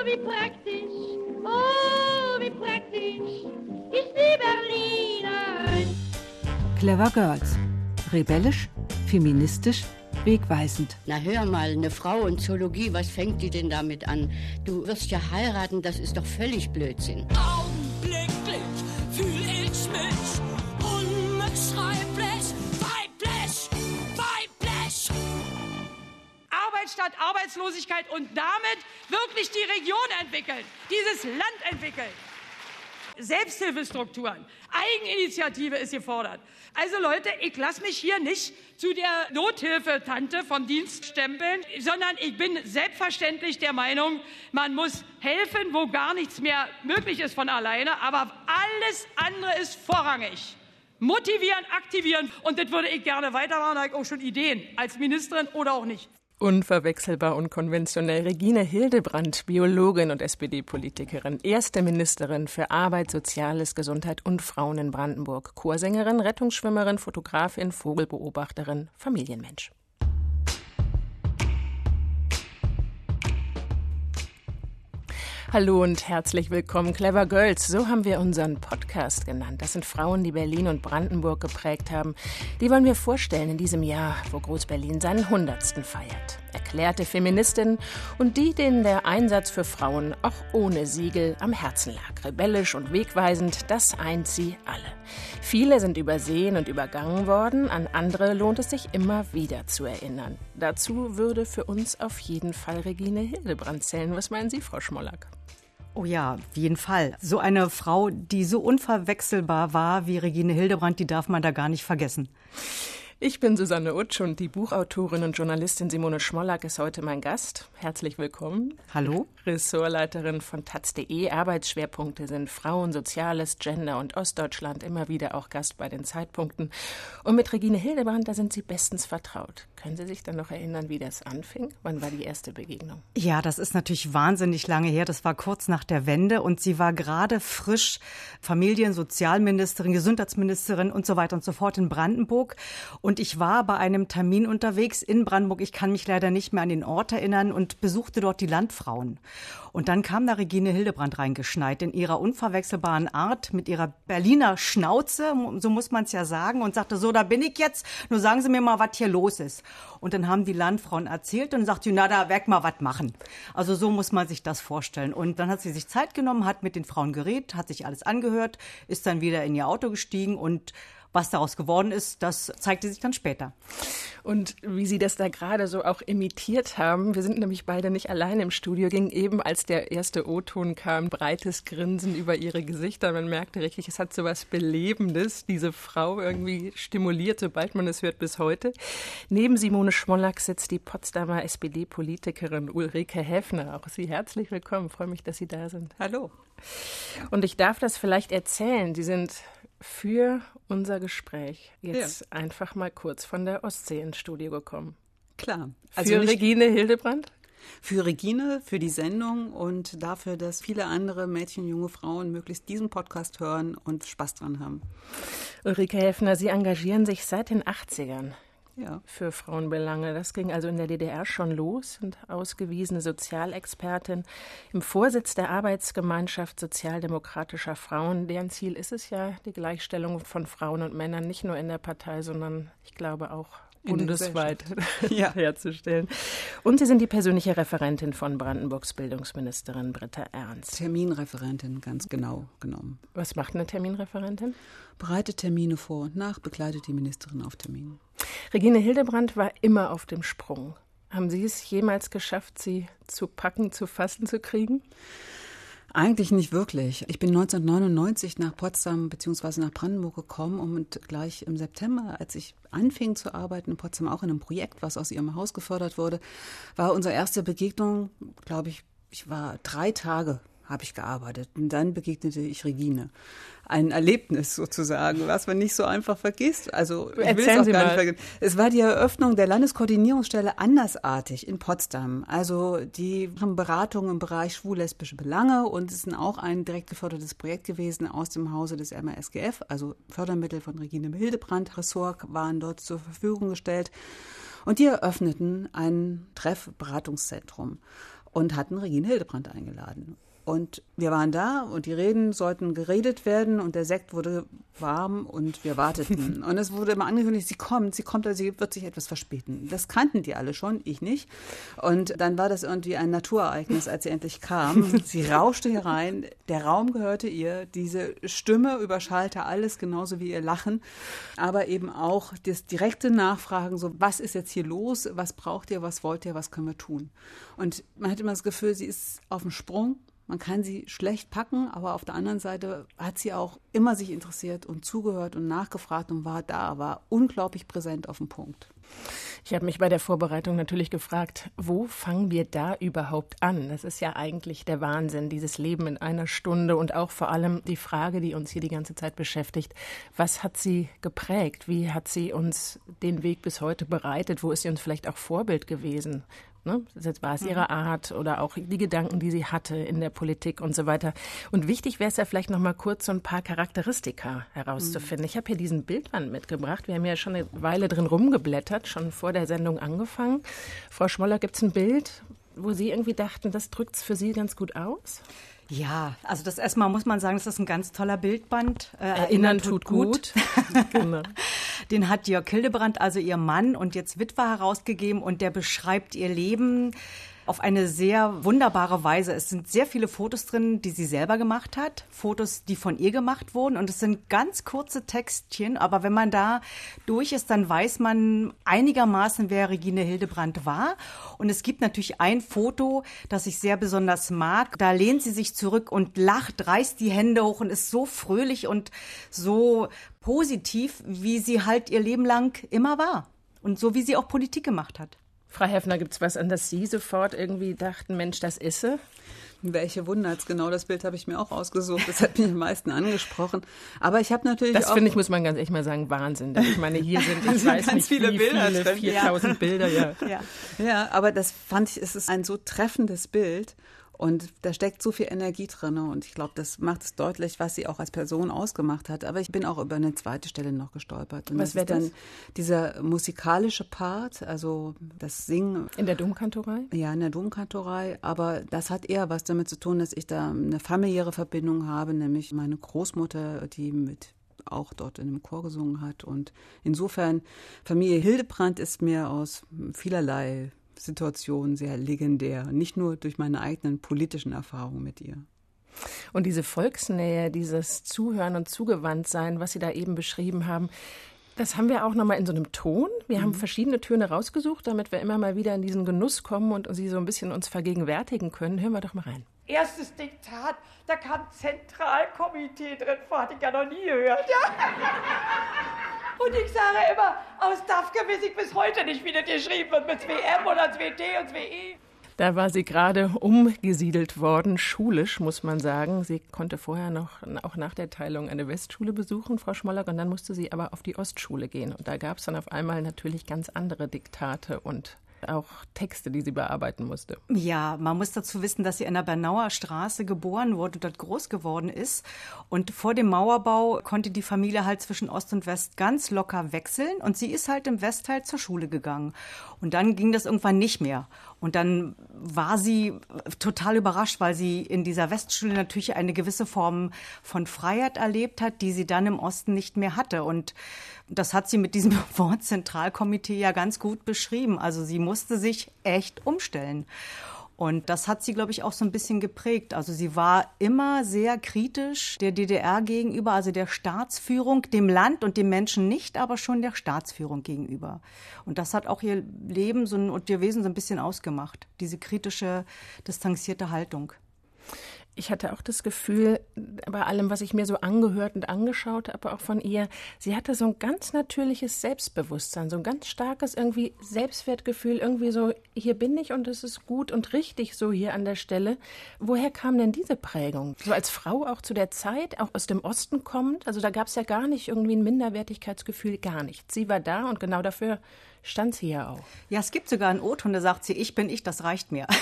Oh, wie praktisch, oh, wie praktisch ist die Berlinerin. Clever Girls. Rebellisch, feministisch, wegweisend. Na hör mal, eine Frau und Zoologie, was fängt die denn damit an? Du wirst ja heiraten, das ist doch völlig Blödsinn. Augenblicklich statt Arbeitslosigkeit und damit wirklich die Region entwickeln, dieses Land entwickeln. Selbsthilfestrukturen, Eigeninitiative ist gefordert. Also Leute, ich lasse mich hier nicht zu der Nothilfetante vom Dienst stempeln, sondern ich bin selbstverständlich der Meinung, man muss helfen, wo gar nichts mehr möglich ist von alleine, aber alles andere ist vorrangig. Motivieren, aktivieren und das würde ich gerne weitermachen, da habe ich auch schon Ideen als Ministerin oder auch nicht. Unverwechselbar und konventionell. Regine Hildebrandt, Biologin und SPD-Politikerin, erste Ministerin für Arbeit, Soziales, Gesundheit und Frauen in Brandenburg, Chorsängerin, Rettungsschwimmerin, Fotografin, Vogelbeobachterin, Familienmensch. Hallo und herzlich willkommen, Clever Girls. So haben wir unseren Podcast genannt. Das sind Frauen, die Berlin und Brandenburg geprägt haben. Die wollen wir vorstellen in diesem Jahr, wo Groß-Berlin seinen 100. feiert. Erklärte Feministinnen und die, denen der Einsatz für Frauen auch ohne Siegel am Herzen lag. Rebellisch und wegweisend, das eint sie alle. Viele sind übersehen und übergangen worden, an andere lohnt es sich immer wieder zu erinnern. Dazu würde für uns auf jeden Fall Regine Hildebrand zählen. Was meinen Sie, Frau Schmollack? Oh ja, auf jeden Fall. So eine Frau, die so unverwechselbar war wie Regine Hildebrand, die darf man da gar nicht vergessen. Ich bin Susanne Utsch und die Buchautorin und Journalistin Simone Schmollack ist heute mein Gast. Herzlich willkommen. Hallo. Ressortleiterin von taz.de. Arbeitsschwerpunkte sind Frauen, Soziales, Gender und Ostdeutschland. Immer wieder auch Gast bei den Zeitpunkten. Und mit Regine Hildebrand, da sind Sie bestens vertraut. Können Sie sich dann noch erinnern, wie das anfing? Wann war die erste Begegnung? Ja, das ist natürlich wahnsinnig lange her. Das war kurz nach der Wende und sie war gerade frisch Familien-, Sozialministerin, Gesundheitsministerin und so weiter und so fort in Brandenburg. Und ich war bei einem Termin unterwegs in Brandenburg. Ich kann mich leider nicht mehr an den Ort erinnern und besuchte dort die Landfrauen. Und dann kam da Regine Hildebrand reingeschneit in ihrer unverwechselbaren Art, mit ihrer Berliner Schnauze, so muss man es ja sagen, und sagte, so, da bin ich jetzt, nur sagen Sie mir mal, was hier los ist. Und dann haben die Landfrauen erzählt und sagte, na, da werd mal was machen. Also so muss man sich das vorstellen. Und dann hat sie sich Zeit genommen, hat mit den Frauen geredet, hat sich alles angehört, ist dann wieder in ihr Auto gestiegen und was daraus geworden ist, das zeigte sich dann später. Und wie Sie das da gerade so auch imitiert haben, wir sind nämlich beide nicht allein im Studio, ging eben, als der erste O-Ton kam, breites Grinsen über ihre Gesichter. Man merkte richtig, es hat so was Belebendes. Diese Frau irgendwie stimuliert, sobald man es hört, bis heute. Neben Simone Schmollack sitzt die Potsdamer SPD-Politikerin Ulrike Häfner. Auch Sie herzlich willkommen. Ich freue mich, dass Sie da sind. Hallo. Und ich darf das vielleicht erzählen. Sie sind für unser Gespräch jetzt ja. einfach mal kurz von der Ostsee ins Studio gekommen. Klar. Also für Regine Hildebrand? Für Regine, für die Sendung und dafür, dass viele andere Mädchen, junge Frauen möglichst diesen Podcast hören und Spaß dran haben. Ulrike Helfner, Sie engagieren sich seit den 80ern ja. für Frauenbelange. Das ging also in der DDR schon los und ausgewiesene Sozialexpertin im Vorsitz der Arbeitsgemeinschaft sozialdemokratischer Frauen. Deren Ziel ist es ja, die Gleichstellung von Frauen und Männern nicht nur in der Partei, sondern ich glaube auch bundesweit ja. herzustellen. Und Sie sind die persönliche Referentin von Brandenburgs Bildungsministerin Britta Ernst. Terminreferentin, ganz genau genommen. Was macht eine Terminreferentin? Bereitet Termine vor und nach, begleitet die Ministerin auf Terminen. Regine Hildebrand war immer auf dem Sprung. Haben Sie es jemals geschafft, sie zu packen, zu fassen zu kriegen? Eigentlich nicht wirklich. Ich bin 1999 nach Potsdam bzw. nach Brandenburg gekommen und gleich im September, als ich anfing zu arbeiten in Potsdam, auch in einem Projekt, was aus ihrem Haus gefördert wurde, war unsere erste Begegnung, glaube ich, ich war drei Tage habe ich gearbeitet. Und dann begegnete ich Regine ein Erlebnis sozusagen, was man nicht so einfach vergisst. Also ich will es auch Sie gar nicht vergessen. Es war die Eröffnung der Landeskoordinierungsstelle andersartig in Potsdam. Also die haben Beratungen im Bereich schwul-lesbische Belange und es ist auch ein direkt gefördertes Projekt gewesen aus dem Hause des MRSGF. Also Fördermittel von Regine Hildebrand, Ressort waren dort zur Verfügung gestellt. Und die eröffneten ein Treffberatungszentrum. und hatten Regine Hildebrandt eingeladen. Und wir waren da und die Reden sollten geredet werden und der Sekt wurde warm und wir warteten. und es wurde immer angekündigt, sie kommt, sie kommt, also sie wird sich etwas verspäten. Das kannten die alle schon, ich nicht. Und dann war das irgendwie ein Naturereignis, als sie endlich kam. sie rauschte herein, der Raum gehörte ihr, diese Stimme überschallte alles, genauso wie ihr Lachen, aber eben auch das direkte Nachfragen, so was ist jetzt hier los, was braucht ihr, was wollt ihr, was können wir tun. Und man hat immer das Gefühl, sie ist auf dem Sprung man kann sie schlecht packen, aber auf der anderen Seite hat sie auch immer sich interessiert und zugehört und nachgefragt und war da, war unglaublich präsent auf dem Punkt. Ich habe mich bei der Vorbereitung natürlich gefragt, wo fangen wir da überhaupt an? Das ist ja eigentlich der Wahnsinn, dieses Leben in einer Stunde und auch vor allem die Frage, die uns hier die ganze Zeit beschäftigt. Was hat sie geprägt? Wie hat sie uns den Weg bis heute bereitet? Wo ist sie uns vielleicht auch Vorbild gewesen? Ne? Das war es ihre mhm. Art oder auch die Gedanken, die sie hatte in der Politik und so weiter. Und wichtig wäre es ja vielleicht noch mal kurz so ein paar Charakteristika herauszufinden. Mhm. Ich habe hier diesen Bildband mitgebracht. Wir haben ja schon eine Weile drin rumgeblättert, schon vor der Sendung angefangen. Frau Schmoller, gibt es ein Bild, wo Sie irgendwie dachten, das drückt es für Sie ganz gut aus? Ja, also das erstmal muss man sagen, das ist ein ganz toller Bildband. Äh, Erinnern, Erinnern tut, tut gut. gut. genau. Den hat Jörg Hildebrand, also ihr Mann und jetzt Witwer, herausgegeben und der beschreibt ihr Leben auf eine sehr wunderbare Weise. Es sind sehr viele Fotos drin, die sie selber gemacht hat, Fotos, die von ihr gemacht wurden. Und es sind ganz kurze Textchen, aber wenn man da durch ist, dann weiß man einigermaßen, wer Regine Hildebrand war. Und es gibt natürlich ein Foto, das ich sehr besonders mag. Da lehnt sie sich zurück und lacht, reißt die Hände hoch und ist so fröhlich und so positiv, wie sie halt ihr Leben lang immer war. Und so wie sie auch Politik gemacht hat. Frau Heffner, gibt es was, an das Sie sofort irgendwie dachten, Mensch, das ist sie? Welche Wunderts, genau das Bild habe ich mir auch ausgesucht. Das hat mich am meisten angesprochen. Aber ich habe natürlich Das finde ich, muss man ganz echt mal sagen, Wahnsinn. Ich meine, hier sind, ich weiß ganz nicht, viele wie Bilder viele, 4000 Bilder, ja. ja. Ja, aber das fand ich, es ist ein so treffendes Bild. Und da steckt so viel Energie drin und ich glaube, das macht es deutlich, was sie auch als Person ausgemacht hat. Aber ich bin auch über eine zweite Stelle noch gestolpert. Und was wäre dann dieser musikalische Part, also das Singen. In der Domkantorei? Ja, in der Domkantorei. Aber das hat eher was damit zu tun, dass ich da eine familiäre Verbindung habe, nämlich meine Großmutter, die mit auch dort in einem Chor gesungen hat. Und insofern, Familie Hildebrand ist mir aus vielerlei Situation sehr legendär, nicht nur durch meine eigenen politischen Erfahrungen mit ihr. Und diese Volksnähe, dieses Zuhören und Zugewandtsein, was Sie da eben beschrieben haben, das haben wir auch nochmal in so einem Ton. Wir mhm. haben verschiedene Töne rausgesucht, damit wir immer mal wieder in diesen Genuss kommen und sie so ein bisschen uns vergegenwärtigen können. Hören wir doch mal rein. Erstes Diktat, da kam Zentralkomitee drin vor, hatte ich ja noch nie gehört. Ja. Und ich sage immer, aus DAFKE weiß ich bis heute nicht, wie das geschrieben wird, mit 2M oder 2D und 2E. Da war sie gerade umgesiedelt worden, schulisch, muss man sagen. Sie konnte vorher noch, auch nach der Teilung, eine Westschule besuchen, Frau Schmoller, und dann musste sie aber auf die Ostschule gehen. Und da gab es dann auf einmal natürlich ganz andere Diktate und auch Texte, die sie bearbeiten musste. Ja, man muss dazu wissen, dass sie in der Bernauer Straße geboren wurde, dort groß geworden ist. Und vor dem Mauerbau konnte die Familie halt zwischen Ost und West ganz locker wechseln. Und sie ist halt im Westteil zur Schule gegangen. Und dann ging das irgendwann nicht mehr. Und dann war sie total überrascht, weil sie in dieser Westschule natürlich eine gewisse Form von Freiheit erlebt hat, die sie dann im Osten nicht mehr hatte. Und das hat sie mit diesem Wort Zentralkomitee ja ganz gut beschrieben. Also sie musste sich echt umstellen. Und das hat sie, glaube ich, auch so ein bisschen geprägt. Also sie war immer sehr kritisch der DDR gegenüber, also der Staatsführung, dem Land und dem Menschen nicht, aber schon der Staatsführung gegenüber. Und das hat auch ihr Leben so ein, und ihr Wesen so ein bisschen ausgemacht, diese kritische, distanzierte Haltung ich hatte auch das Gefühl, bei allem, was ich mir so angehört und angeschaut habe, auch von ihr, sie hatte so ein ganz natürliches Selbstbewusstsein, so ein ganz starkes irgendwie Selbstwertgefühl, irgendwie so, hier bin ich und es ist gut und richtig so hier an der Stelle. Woher kam denn diese Prägung? So als Frau auch zu der Zeit, auch aus dem Osten kommend, also da gab es ja gar nicht irgendwie ein Minderwertigkeitsgefühl, gar nicht. Sie war da und genau dafür stand sie ja auch. Ja, es gibt sogar einen O-Ton, da sagt sie, ich bin ich, das reicht mir.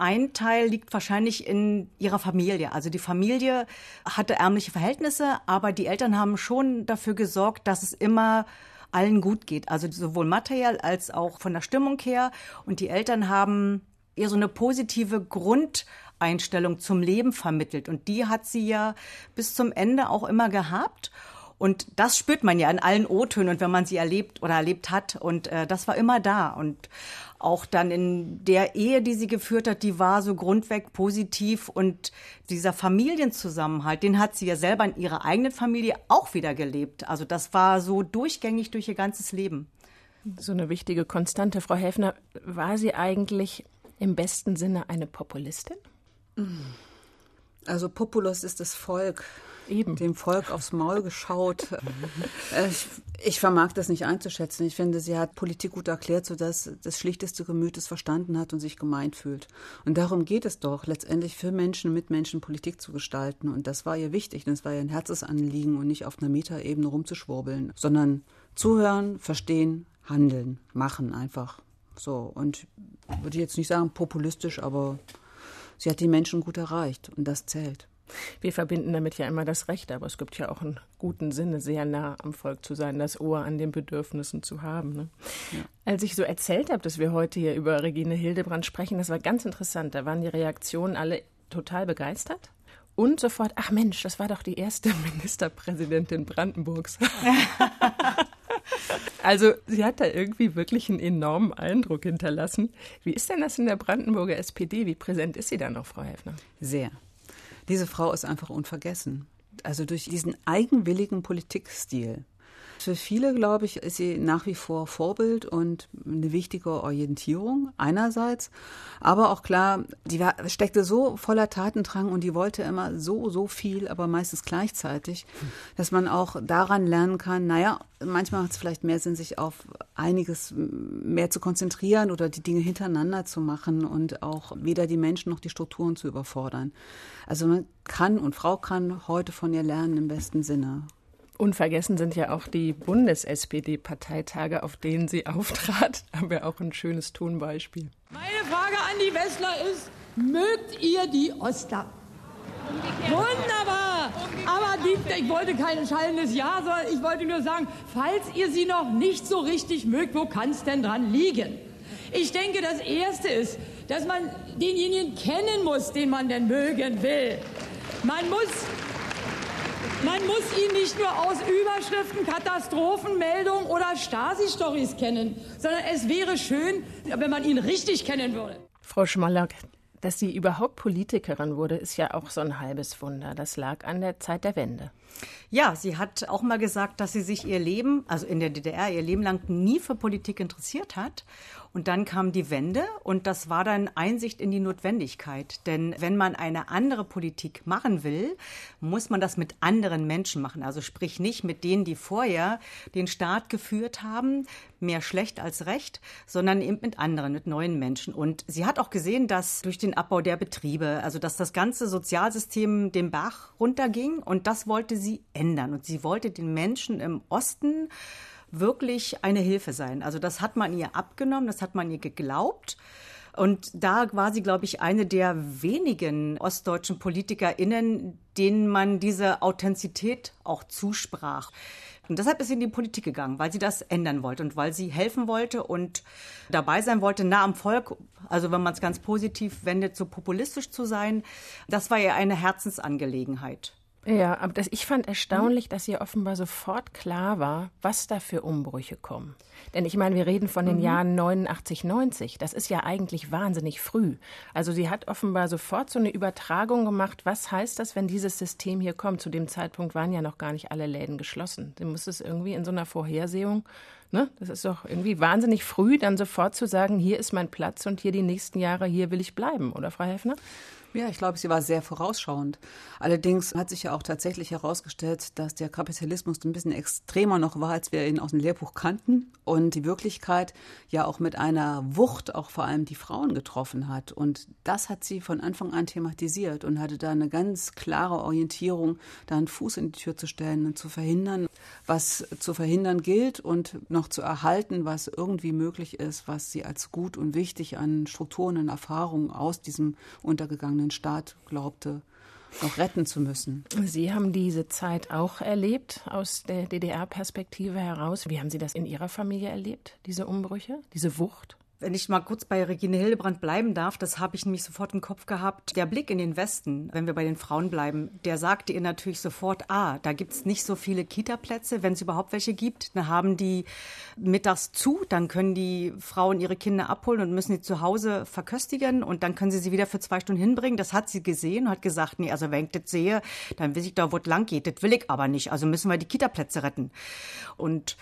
Ein Teil liegt wahrscheinlich in ihrer Familie. Also die Familie hatte ärmliche Verhältnisse, aber die Eltern haben schon dafür gesorgt, dass es immer allen gut geht. Also sowohl materiell als auch von der Stimmung her. Und die Eltern haben eher so eine positive Grundeinstellung zum Leben vermittelt. Und die hat sie ja bis zum Ende auch immer gehabt. Und das spürt man ja in allen O-Tönen und wenn man sie erlebt oder erlebt hat. Und äh, das war immer da. Und auch dann in der Ehe, die sie geführt hat, die war so grundweg positiv. Und dieser Familienzusammenhalt, den hat sie ja selber in ihrer eigenen Familie auch wieder gelebt. Also das war so durchgängig durch ihr ganzes Leben. So eine wichtige Konstante. Frau Häfner, war sie eigentlich im besten Sinne eine Populistin? Also Populus ist das Volk. Eben. Dem Volk aufs Maul geschaut. Äh, ich, ich, vermag das nicht einzuschätzen. Ich finde, sie hat Politik gut erklärt, sodass das schlichteste Gemüt es verstanden hat und sich gemeint fühlt. Und darum geht es doch, letztendlich für Menschen, mit Menschen Politik zu gestalten. Und das war ihr wichtig. Es war ihr ein Herzensanliegen und nicht auf einer Metaebene rumzuschwurbeln, sondern zuhören, verstehen, handeln, machen einfach. So. Und würde ich jetzt nicht sagen populistisch, aber sie hat die Menschen gut erreicht. Und das zählt. Wir verbinden damit ja immer das Recht, aber es gibt ja auch einen guten Sinne, sehr nah am Volk zu sein, das Ohr an den Bedürfnissen zu haben. Ne? Ja. Als ich so erzählt habe, dass wir heute hier über Regine Hildebrand sprechen, das war ganz interessant. Da waren die Reaktionen alle total begeistert. Und sofort, ach Mensch, das war doch die erste Ministerpräsidentin Brandenburgs. also sie hat da irgendwie wirklich einen enormen Eindruck hinterlassen. Wie ist denn das in der Brandenburger SPD? Wie präsent ist sie da noch, Frau Helfner? Sehr. Diese Frau ist einfach unvergessen. Also durch diesen eigenwilligen Politikstil. Für viele, glaube ich, ist sie nach wie vor Vorbild und eine wichtige Orientierung einerseits. Aber auch klar, die war, steckte so voller Tatendrang und die wollte immer so, so viel, aber meistens gleichzeitig, dass man auch daran lernen kann, naja, manchmal macht es vielleicht mehr Sinn, sich auf einiges mehr zu konzentrieren oder die Dinge hintereinander zu machen und auch weder die Menschen noch die Strukturen zu überfordern. Also man kann und Frau kann heute von ihr lernen im besten Sinne. Unvergessen sind ja auch die Bundes-SPD-Parteitage, auf denen sie auftrat. Haben wir auch ein schönes Tonbeispiel. Meine Frage an die Westler ist, mögt ihr die Oster? Wunderbar! Aber die, ich wollte kein schallendes Ja, sondern ich wollte nur sagen, falls ihr sie noch nicht so richtig mögt, wo kann es denn dran liegen? Ich denke, das Erste ist, dass man denjenigen kennen muss, den man denn mögen will. Man muss man muss ihn nicht nur aus Überschriften, Katastrophenmeldungen oder Stasi-Stories kennen, sondern es wäre schön, wenn man ihn richtig kennen würde. Frau Schmallack, dass sie überhaupt Politikerin wurde, ist ja auch so ein halbes Wunder. Das lag an der Zeit der Wende. Ja, sie hat auch mal gesagt, dass sie sich ihr Leben, also in der DDR, ihr Leben lang nie für Politik interessiert hat und dann kam die Wende und das war dann Einsicht in die Notwendigkeit. Denn wenn man eine andere Politik machen will, muss man das mit anderen Menschen machen. Also sprich nicht mit denen, die vorher den Staat geführt haben, mehr schlecht als recht, sondern eben mit anderen, mit neuen Menschen. Und sie hat auch gesehen, dass durch den Abbau der Betriebe, also dass das ganze Sozialsystem den Bach runterging und das wollte sie ändern. Und sie wollte den Menschen im Osten wirklich eine Hilfe sein. Also das hat man ihr abgenommen, das hat man ihr geglaubt. Und da war sie, glaube ich, eine der wenigen ostdeutschen PolitikerInnen, denen man diese Authentizität auch zusprach. Und deshalb ist sie in die Politik gegangen, weil sie das ändern wollte und weil sie helfen wollte und dabei sein wollte, nah am Volk, also wenn man es ganz positiv wendet, so populistisch zu sein. Das war ihr eine Herzensangelegenheit. Ja, aber das, ich fand erstaunlich, dass ihr offenbar sofort klar war, was da für Umbrüche kommen. Denn ich meine, wir reden von den mhm. Jahren 89, 90. Das ist ja eigentlich wahnsinnig früh. Also sie hat offenbar sofort so eine Übertragung gemacht. Was heißt das, wenn dieses System hier kommt? Zu dem Zeitpunkt waren ja noch gar nicht alle Läden geschlossen. Sie muss es irgendwie in so einer Vorhersehung Ne? Das ist doch irgendwie wahnsinnig früh, dann sofort zu sagen, hier ist mein Platz und hier die nächsten Jahre, hier will ich bleiben, oder Frau Hefner? Ja, ich glaube, sie war sehr vorausschauend. Allerdings hat sich ja auch tatsächlich herausgestellt, dass der Kapitalismus ein bisschen extremer noch war, als wir ihn aus dem Lehrbuch kannten und die Wirklichkeit ja auch mit einer Wucht auch vor allem die Frauen getroffen hat. Und das hat sie von Anfang an thematisiert und hatte da eine ganz klare Orientierung, da einen Fuß in die Tür zu stellen und zu verhindern, was zu verhindern gilt und noch zu erhalten, was irgendwie möglich ist, was sie als gut und wichtig an Strukturen und Erfahrungen aus diesem untergegangenen Staat glaubte, noch retten zu müssen. Sie haben diese Zeit auch erlebt aus der DDR-Perspektive heraus. Wie haben Sie das in Ihrer Familie erlebt, diese Umbrüche, diese Wucht? Wenn ich mal kurz bei Regine Hildebrand bleiben darf, das habe ich nämlich sofort im Kopf gehabt. Der Blick in den Westen, wenn wir bei den Frauen bleiben, der sagte ihr natürlich sofort, ah, da gibt es nicht so viele Kita-Plätze, wenn es überhaupt welche gibt. Dann haben die mittags zu, dann können die Frauen ihre Kinder abholen und müssen sie zu Hause verköstigen und dann können sie sie wieder für zwei Stunden hinbringen. Das hat sie gesehen und hat gesagt, nee, also wenn ich das sehe, dann weiß ich doch, wo es lang geht. Das will ich aber nicht. Also müssen wir die Kita-Plätze retten. Und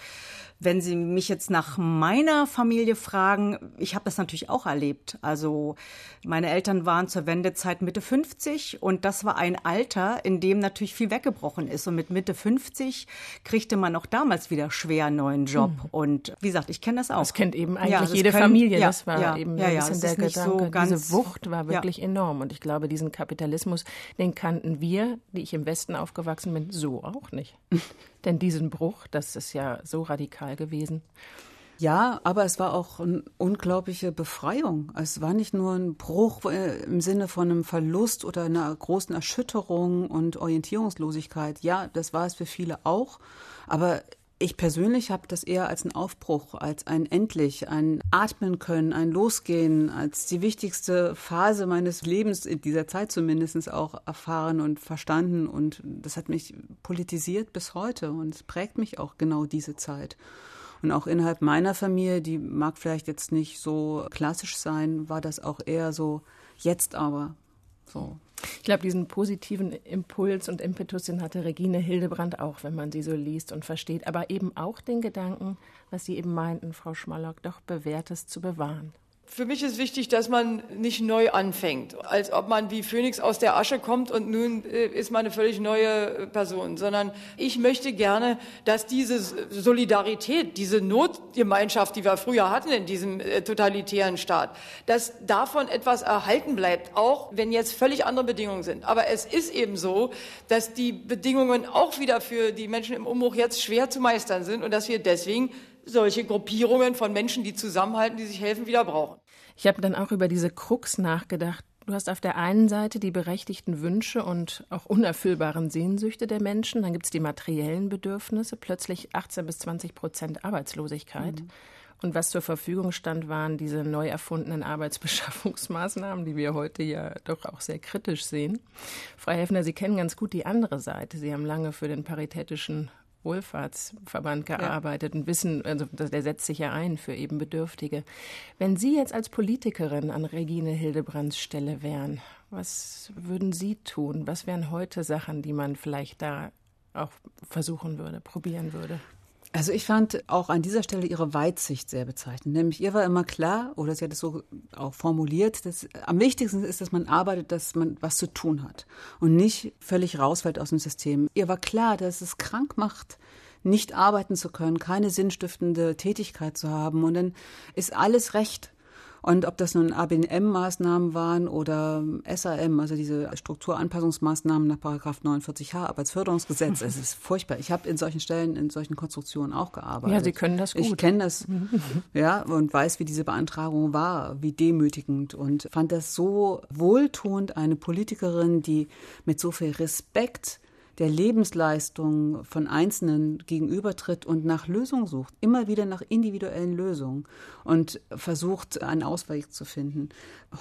wenn Sie mich jetzt nach meiner Familie fragen, ich habe das natürlich auch erlebt. Also meine Eltern waren zur Wendezeit Mitte 50 und das war ein Alter, in dem natürlich viel weggebrochen ist. Und mit Mitte 50 kriegte man auch damals wieder schwer einen neuen Job. Mhm. Und wie gesagt, ich kenne das auch. Das kennt eben eigentlich ja, jede können, Familie. Ja, das war ja, eben so ein bisschen der Gedanke. So ganz, Diese Wucht war wirklich enorm. Und ich glaube, diesen Kapitalismus, den kannten wir, die ich im Westen aufgewachsen bin, so auch nicht. Denn diesen Bruch, das ist ja so radikal gewesen. Ja, aber es war auch eine unglaubliche Befreiung. Es war nicht nur ein Bruch äh, im Sinne von einem Verlust oder einer großen Erschütterung und Orientierungslosigkeit. Ja, das war es für viele auch. Aber ich persönlich habe das eher als einen Aufbruch, als ein Endlich, ein Atmen können, ein Losgehen, als die wichtigste Phase meines Lebens in dieser Zeit zumindest auch erfahren und verstanden. Und das hat mich politisiert bis heute und es prägt mich auch genau diese Zeit. Und auch innerhalb meiner Familie, die mag vielleicht jetzt nicht so klassisch sein, war das auch eher so, jetzt aber. So. Ich glaube, diesen positiven Impuls und Impetus, den hatte Regine Hildebrand auch, wenn man sie so liest und versteht. Aber eben auch den Gedanken, was Sie eben meinten, Frau Schmallock, doch Bewährtes zu bewahren. Für mich ist wichtig, dass man nicht neu anfängt, als ob man wie Phönix aus der Asche kommt und nun äh, ist man eine völlig neue Person, sondern ich möchte gerne, dass diese Solidarität, diese Notgemeinschaft, die wir früher hatten in diesem äh, totalitären Staat, dass davon etwas erhalten bleibt, auch wenn jetzt völlig andere Bedingungen sind. Aber es ist eben so, dass die Bedingungen auch wieder für die Menschen im Umbruch jetzt schwer zu meistern sind und dass wir deswegen solche Gruppierungen von Menschen, die zusammenhalten, die sich helfen, wieder brauchen. Ich habe dann auch über diese Krux nachgedacht. Du hast auf der einen Seite die berechtigten Wünsche und auch unerfüllbaren Sehnsüchte der Menschen. Dann gibt es die materiellen Bedürfnisse, plötzlich 18 bis 20 Prozent Arbeitslosigkeit. Mhm. Und was zur Verfügung stand, waren diese neu erfundenen Arbeitsbeschaffungsmaßnahmen, die wir heute ja doch auch sehr kritisch sehen. Frau Helfner, Sie kennen ganz gut die andere Seite. Sie haben lange für den paritätischen Wohlfahrtsverband gearbeitet ja. und wissen, also der setzt sich ja ein für eben Bedürftige. Wenn Sie jetzt als Politikerin an Regine Hildebrands Stelle wären, was würden Sie tun? Was wären heute Sachen, die man vielleicht da auch versuchen würde, probieren würde? Also ich fand auch an dieser Stelle ihre Weitsicht sehr bezeichnend. Nämlich ihr war immer klar, oder sie hat es so auch formuliert, dass am wichtigsten ist, dass man arbeitet, dass man was zu tun hat und nicht völlig rausfällt aus dem System. Ihr war klar, dass es krank macht, nicht arbeiten zu können, keine sinnstiftende Tätigkeit zu haben. Und dann ist alles recht. Und ob das nun ABNM-Maßnahmen waren oder SAM, also diese Strukturanpassungsmaßnahmen nach Paragraph 49h Arbeitsförderungsgesetz, es ist furchtbar. Ich habe in solchen Stellen, in solchen Konstruktionen auch gearbeitet. Ja, Sie können das gut. Ich kenne das, ja, und weiß, wie diese Beantragung war, wie demütigend und fand das so wohltuend, eine Politikerin, die mit so viel Respekt der Lebensleistung von Einzelnen gegenübertritt und nach Lösungen sucht, immer wieder nach individuellen Lösungen und versucht, einen Ausweg zu finden.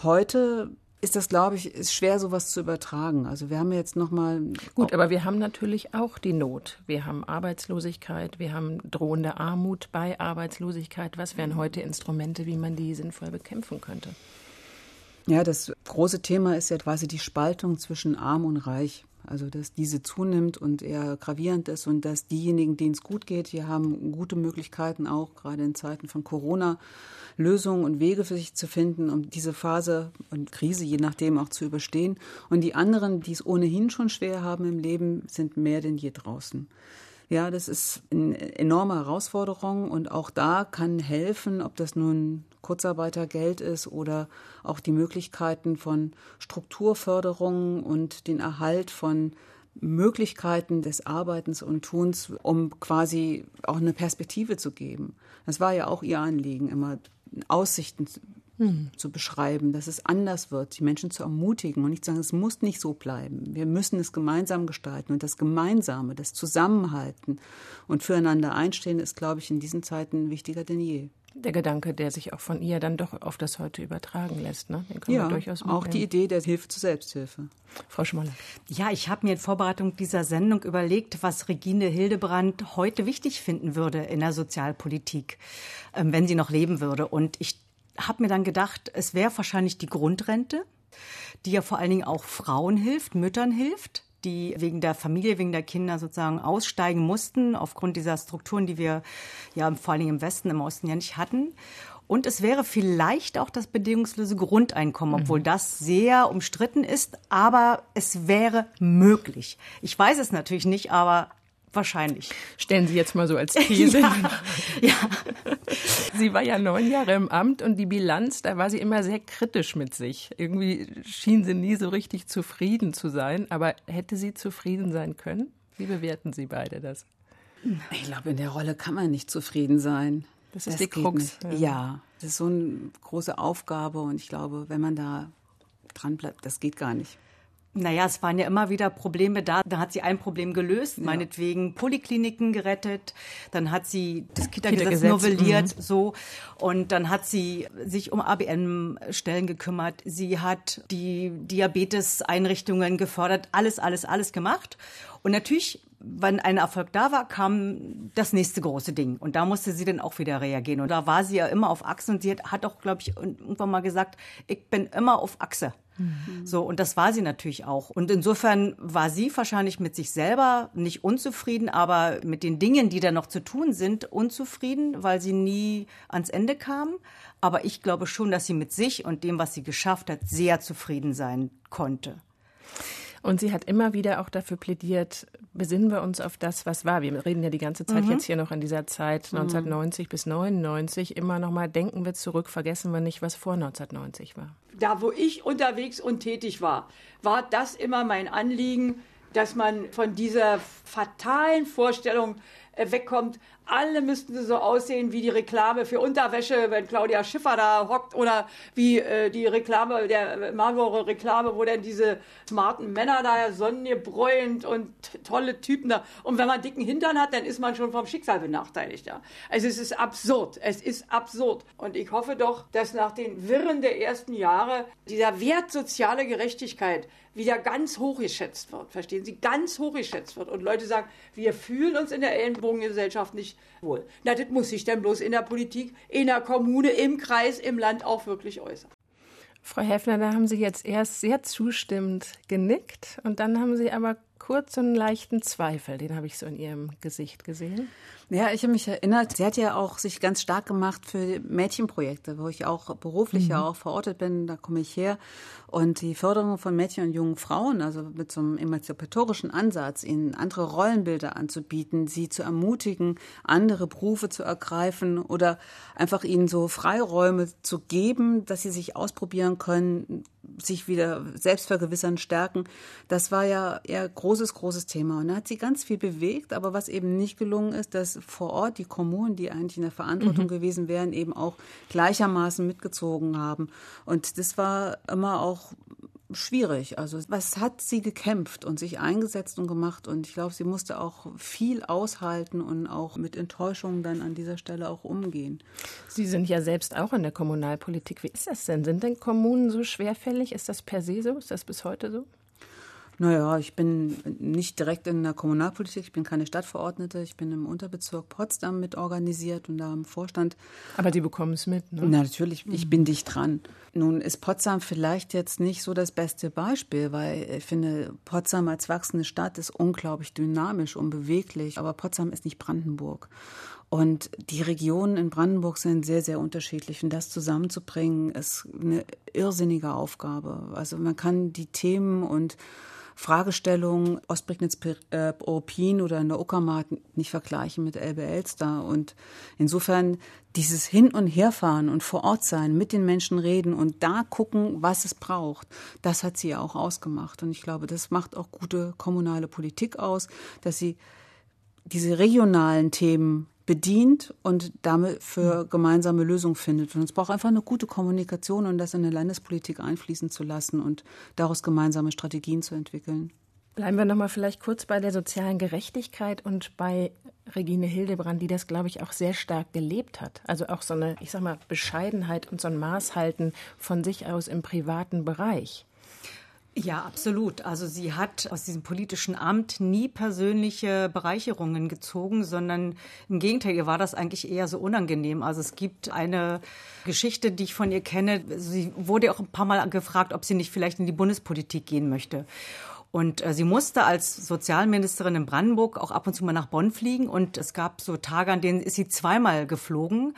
Heute ist das, glaube ich, ist schwer, sowas zu übertragen. Also wir haben jetzt noch mal gut, aber wir haben natürlich auch die Not. Wir haben Arbeitslosigkeit, wir haben drohende Armut bei Arbeitslosigkeit. Was wären heute Instrumente, wie man die sinnvoll bekämpfen könnte? Ja, das große Thema ist ja quasi die Spaltung zwischen Arm und Reich. Also dass diese zunimmt und eher gravierend ist und dass diejenigen, denen es gut geht, die haben gute Möglichkeiten auch gerade in Zeiten von Corona Lösungen und Wege für sich zu finden, um diese Phase und Krise je nachdem auch zu überstehen. Und die anderen, die es ohnehin schon schwer haben im Leben, sind mehr denn je draußen. Ja, das ist eine enorme Herausforderung und auch da kann helfen, ob das nun Kurzarbeitergeld ist oder auch die Möglichkeiten von Strukturförderung und den Erhalt von Möglichkeiten des Arbeitens und Tuns, um quasi auch eine Perspektive zu geben. Das war ja auch ihr Anliegen, immer Aussichten hm. zu beschreiben, dass es anders wird, die Menschen zu ermutigen und nicht zu sagen, es muss nicht so bleiben. Wir müssen es gemeinsam gestalten und das Gemeinsame, das Zusammenhalten und füreinander einstehen ist, glaube ich, in diesen Zeiten wichtiger denn je. Der Gedanke, der sich auch von ihr dann doch auf das Heute übertragen lässt. Ne? Den ja, durchaus auch die Idee der Hilfe zur Selbsthilfe. Frau Schmoller. Ja, ich habe mir in Vorbereitung dieser Sendung überlegt, was Regine Hildebrand heute wichtig finden würde in der Sozialpolitik, ähm, wenn sie noch leben würde. Und ich habe mir dann gedacht, es wäre wahrscheinlich die Grundrente, die ja vor allen Dingen auch Frauen hilft, Müttern hilft die wegen der Familie, wegen der Kinder sozusagen aussteigen mussten, aufgrund dieser Strukturen, die wir ja vor allen Dingen im Westen, im Osten ja nicht hatten. Und es wäre vielleicht auch das bedingungslose Grundeinkommen, obwohl mhm. das sehr umstritten ist, aber es wäre möglich. Ich weiß es natürlich nicht, aber Wahrscheinlich. Stellen Sie jetzt mal so als These. ja, ja. Sie war ja neun Jahre im Amt und die Bilanz, da war sie immer sehr kritisch mit sich. Irgendwie schien sie nie so richtig zufrieden zu sein. Aber hätte sie zufrieden sein können? Wie bewerten Sie beide das? Ich glaube, in der Rolle kann man nicht zufrieden sein. Das ist das die Krux. Ja. ja, das ist so eine große Aufgabe und ich glaube, wenn man da dran bleibt, das geht gar nicht. Naja, es waren ja immer wieder Probleme da. Da hat sie ein Problem gelöst, ja. meinetwegen Polykliniken gerettet. Dann hat sie das Kita-Gesetz novelliert, mhm. so. Und dann hat sie sich um ABM-Stellen gekümmert. Sie hat die Diabetes-Einrichtungen gefördert. Alles, alles, alles gemacht. Und natürlich wenn ein Erfolg da war, kam das nächste große Ding. Und da musste sie dann auch wieder reagieren. Und da war sie ja immer auf Achse. Und sie hat auch, glaube ich, irgendwann mal gesagt, ich bin immer auf Achse. Mhm. So, und das war sie natürlich auch. Und insofern war sie wahrscheinlich mit sich selber nicht unzufrieden, aber mit den Dingen, die da noch zu tun sind, unzufrieden, weil sie nie ans Ende kam. Aber ich glaube schon, dass sie mit sich und dem, was sie geschafft hat, sehr zufrieden sein konnte. Und sie hat immer wieder auch dafür plädiert, besinnen wir uns auf das, was war. Wir reden ja die ganze Zeit mhm. jetzt hier noch in dieser Zeit mhm. 1990 bis 99 immer noch mal denken wir zurück, vergessen wir nicht, was vor 1990 war. Da, wo ich unterwegs und tätig war, war das immer mein Anliegen, dass man von dieser fatalen Vorstellung wegkommt, alle müssten so aussehen wie die Reklame für Unterwäsche, wenn Claudia Schiffer da hockt oder wie äh, die Reklame, der Marlboro-Reklame, wo dann diese smarten Männer da sonnengebräunt und tolle Typen da. Und wenn man dicken Hintern hat, dann ist man schon vom Schicksal benachteiligt. Ja. Also es ist absurd. Es ist absurd. Und ich hoffe doch, dass nach den Wirren der ersten Jahre dieser Wert soziale Gerechtigkeit wieder ganz hoch geschätzt wird. Verstehen Sie? Ganz hoch geschätzt wird. Und Leute sagen, wir fühlen uns in der Ellenbogengesellschaft nicht wohl. Na, das muss sich dann bloß in der Politik, in der Kommune, im Kreis, im Land auch wirklich äußern. Frau Häfner, da haben Sie jetzt erst sehr zustimmend genickt und dann haben Sie aber kurz so einen leichten Zweifel, den habe ich so in Ihrem Gesicht gesehen. Ja, ich habe mich erinnert, sie hat ja auch sich ganz stark gemacht für Mädchenprojekte, wo ich auch beruflich mhm. ja auch verortet bin, da komme ich her. Und die Förderung von Mädchen und jungen Frauen, also mit so einem emanzipatorischen Ansatz, ihnen andere Rollenbilder anzubieten, sie zu ermutigen, andere Berufe zu ergreifen oder einfach ihnen so Freiräume zu geben, dass sie sich ausprobieren können, sich wieder selbst vergewissern, stärken. Das war ja eher großes, großes Thema. Und da hat sie ganz viel bewegt, aber was eben nicht gelungen ist, dass vor Ort die Kommunen, die eigentlich in der Verantwortung mhm. gewesen wären, eben auch gleichermaßen mitgezogen haben. Und das war immer auch schwierig. Also was hat sie gekämpft und sich eingesetzt und gemacht? Und ich glaube, sie musste auch viel aushalten und auch mit Enttäuschungen dann an dieser Stelle auch umgehen. Sie sind ja selbst auch in der Kommunalpolitik. Wie ist das denn? Sind denn Kommunen so schwerfällig? Ist das per se so? Ist das bis heute so? Naja, ich bin nicht direkt in der Kommunalpolitik, ich bin keine Stadtverordnete, ich bin im Unterbezirk Potsdam mit organisiert und da im Vorstand. Aber die bekommen es mit, ne? Na, natürlich, ich bin dicht dran. Nun ist Potsdam vielleicht jetzt nicht so das beste Beispiel, weil ich finde, Potsdam als wachsende Stadt ist unglaublich dynamisch und beweglich, aber Potsdam ist nicht Brandenburg. Und die Regionen in Brandenburg sind sehr, sehr unterschiedlich. Und das zusammenzubringen, ist eine irrsinnige Aufgabe. Also man kann die Themen und Fragestellungen Ostprignitz-Europin oder in der Uckermark nicht vergleichen mit Elbe-Elster. Und insofern dieses Hin- und Herfahren und vor Ort sein, mit den Menschen reden und da gucken, was es braucht, das hat sie ja auch ausgemacht. Und ich glaube, das macht auch gute kommunale Politik aus, dass sie diese regionalen Themen bedient und damit für gemeinsame Lösungen findet. Und es braucht einfach eine gute Kommunikation und das in eine Landespolitik einfließen zu lassen und daraus gemeinsame Strategien zu entwickeln. Bleiben wir noch mal vielleicht kurz bei der sozialen Gerechtigkeit und bei Regine Hildebrand, die das, glaube ich, auch sehr stark gelebt hat. Also auch so eine, ich sag mal, Bescheidenheit und so ein Maßhalten von sich aus im privaten Bereich. Ja, absolut. Also sie hat aus diesem politischen Amt nie persönliche Bereicherungen gezogen, sondern im Gegenteil, ihr war das eigentlich eher so unangenehm. Also es gibt eine Geschichte, die ich von ihr kenne. Sie wurde auch ein paar Mal gefragt, ob sie nicht vielleicht in die Bundespolitik gehen möchte. Und äh, sie musste als Sozialministerin in Brandenburg auch ab und zu mal nach Bonn fliegen. Und es gab so Tage, an denen ist sie zweimal geflogen.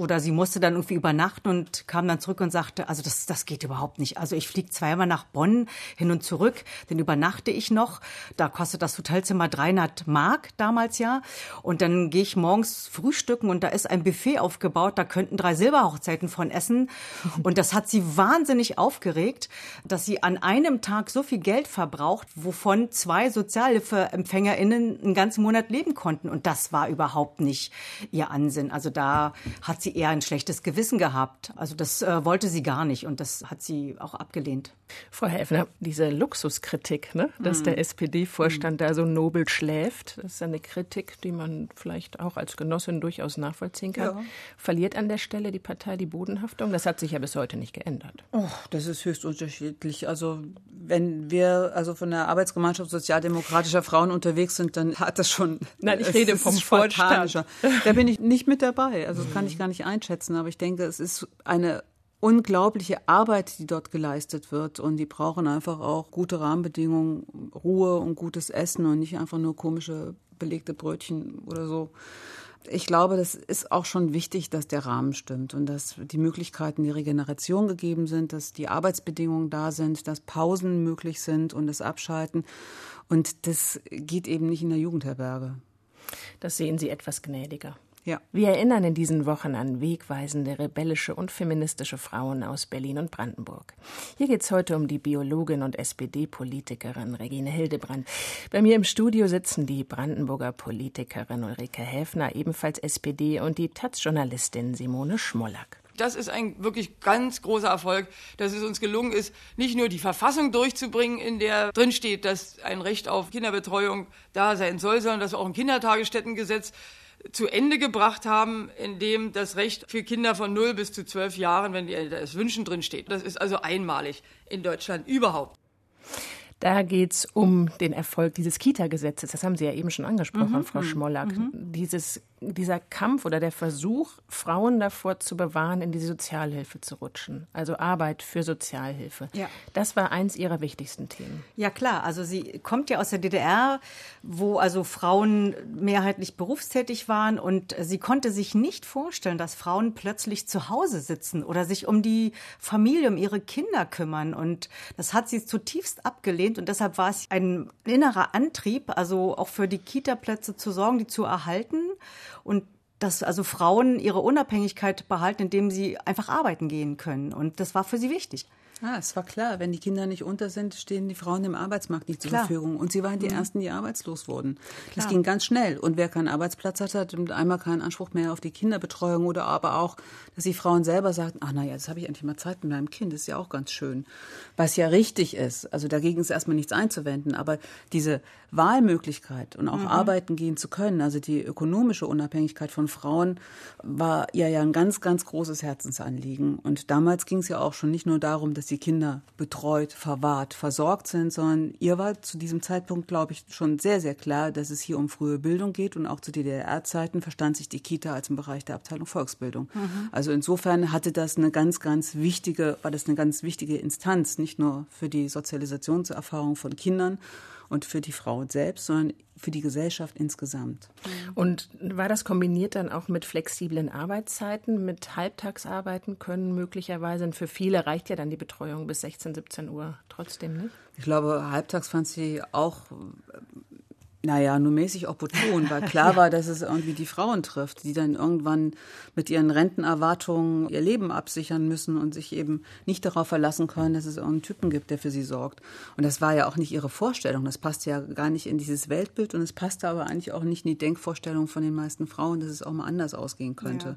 Oder sie musste dann irgendwie übernachten und kam dann zurück und sagte, also das, das geht überhaupt nicht. Also ich fliege zweimal nach Bonn hin und zurück, dann übernachte ich noch. Da kostet das Hotelzimmer 300 Mark damals ja. Und dann gehe ich morgens frühstücken und da ist ein Buffet aufgebaut, da könnten drei Silberhochzeiten von essen. Und das hat sie wahnsinnig aufgeregt, dass sie an einem Tag so viel Geld verbraucht, wovon zwei SozialhilfeempfängerInnen einen ganzen Monat leben konnten. Und das war überhaupt nicht ihr Ansinn. Also da hat sie eher ein schlechtes Gewissen gehabt. Also das äh, wollte sie gar nicht und das hat sie auch abgelehnt. Frau Helfner, diese Luxuskritik, ne, dass mm. der SPD-Vorstand mm. da so nobel schläft, das ist eine Kritik, die man vielleicht auch als Genossin durchaus nachvollziehen kann. Ja. Verliert an der Stelle die Partei die Bodenhaftung? Das hat sich ja bis heute nicht geändert. Oh, das ist höchst unterschiedlich. Also wenn wir also von der Arbeitsgemeinschaft sozialdemokratischer Frauen unterwegs sind, dann hat das schon. Nein, ich rede vom Vorstand. Da bin ich nicht mit dabei. Also das kann ich gar nicht einschätzen. Aber ich denke, es ist eine unglaubliche Arbeit, die dort geleistet wird. Und die brauchen einfach auch gute Rahmenbedingungen, Ruhe und gutes Essen und nicht einfach nur komische belegte Brötchen oder so. Ich glaube, das ist auch schon wichtig, dass der Rahmen stimmt und dass die Möglichkeiten, die Regeneration gegeben sind, dass die Arbeitsbedingungen da sind, dass Pausen möglich sind und das Abschalten. Und das geht eben nicht in der Jugendherberge. Das sehen Sie etwas gnädiger. Ja. Wir erinnern in diesen Wochen an wegweisende rebellische und feministische Frauen aus Berlin und Brandenburg. Hier geht es heute um die Biologin und SPD-Politikerin Regine Hildebrand. Bei mir im Studio sitzen die Brandenburger Politikerin Ulrike Häfner, ebenfalls SPD, und die Taz-Journalistin Simone Schmollack. Das ist ein wirklich ganz großer Erfolg, dass es uns gelungen ist, nicht nur die Verfassung durchzubringen, in der drinsteht, dass ein Recht auf Kinderbetreuung da sein soll, sondern dass wir auch ein Kindertagesstättengesetz zu Ende gebracht haben, in dem das Recht für Kinder von 0 bis zu 12 Jahren, wenn die Eltern es wünschen, drinsteht. Das ist also einmalig in Deutschland überhaupt. Da geht es um den Erfolg dieses Kita-Gesetzes. Das haben Sie ja eben schon angesprochen, mhm. Frau Schmollack. Mhm. Dieses dieser Kampf oder der Versuch, Frauen davor zu bewahren, in die Sozialhilfe zu rutschen, also Arbeit für Sozialhilfe. Ja. Das war eins ihrer wichtigsten Themen. Ja klar, also sie kommt ja aus der DDR, wo also Frauen mehrheitlich berufstätig waren und sie konnte sich nicht vorstellen, dass Frauen plötzlich zu Hause sitzen oder sich um die Familie, um ihre Kinder kümmern und das hat sie zutiefst abgelehnt und deshalb war es ein innerer Antrieb, also auch für die Kita-Plätze zu sorgen, die zu erhalten und dass also Frauen ihre Unabhängigkeit behalten, indem sie einfach arbeiten gehen können. Und das war für sie wichtig. Ah, es war klar, wenn die Kinder nicht unter sind, stehen die Frauen im Arbeitsmarkt nicht zur klar. Verfügung. Und sie waren die mhm. Ersten, die arbeitslos wurden. Klar. Das ging ganz schnell. Und wer keinen Arbeitsplatz hat, hat einmal keinen Anspruch mehr auf die Kinderbetreuung oder aber auch, dass die Frauen selber sagten, ach naja, jetzt habe ich endlich mal Zeit mit meinem Kind, das ist ja auch ganz schön. Was ja richtig ist. Also dagegen ist erstmal nichts einzuwenden. Aber diese Wahlmöglichkeit und auch mhm. arbeiten gehen zu können, also die ökonomische Unabhängigkeit von Frauen, war ja, ja ein ganz, ganz großes Herzensanliegen. Und damals ging es ja auch schon nicht nur darum, dass die Kinder betreut, verwahrt, versorgt sind, sondern ihr war zu diesem Zeitpunkt, glaube ich, schon sehr, sehr klar, dass es hier um frühe Bildung geht und auch zu DDR-Zeiten verstand sich die Kita als im Bereich der Abteilung Volksbildung. Mhm. Also insofern hatte das eine ganz, ganz wichtige, war das eine ganz wichtige Instanz, nicht nur für die Sozialisationserfahrung von Kindern, und für die Frau selbst, sondern für die Gesellschaft insgesamt. Und war das kombiniert dann auch mit flexiblen Arbeitszeiten, mit Halbtagsarbeiten können möglicherweise? Und für viele reicht ja dann die Betreuung bis 16, 17 Uhr trotzdem nicht? Ich glaube, halbtags fand sie auch naja, nur mäßig opportun, weil klar war, dass es irgendwie die Frauen trifft, die dann irgendwann mit ihren Rentenerwartungen ihr Leben absichern müssen und sich eben nicht darauf verlassen können, dass es irgendeinen Typen gibt, der für sie sorgt. Und das war ja auch nicht ihre Vorstellung. Das passte ja gar nicht in dieses Weltbild und es passte aber eigentlich auch nicht in die Denkvorstellung von den meisten Frauen, dass es auch mal anders ausgehen könnte. Ja.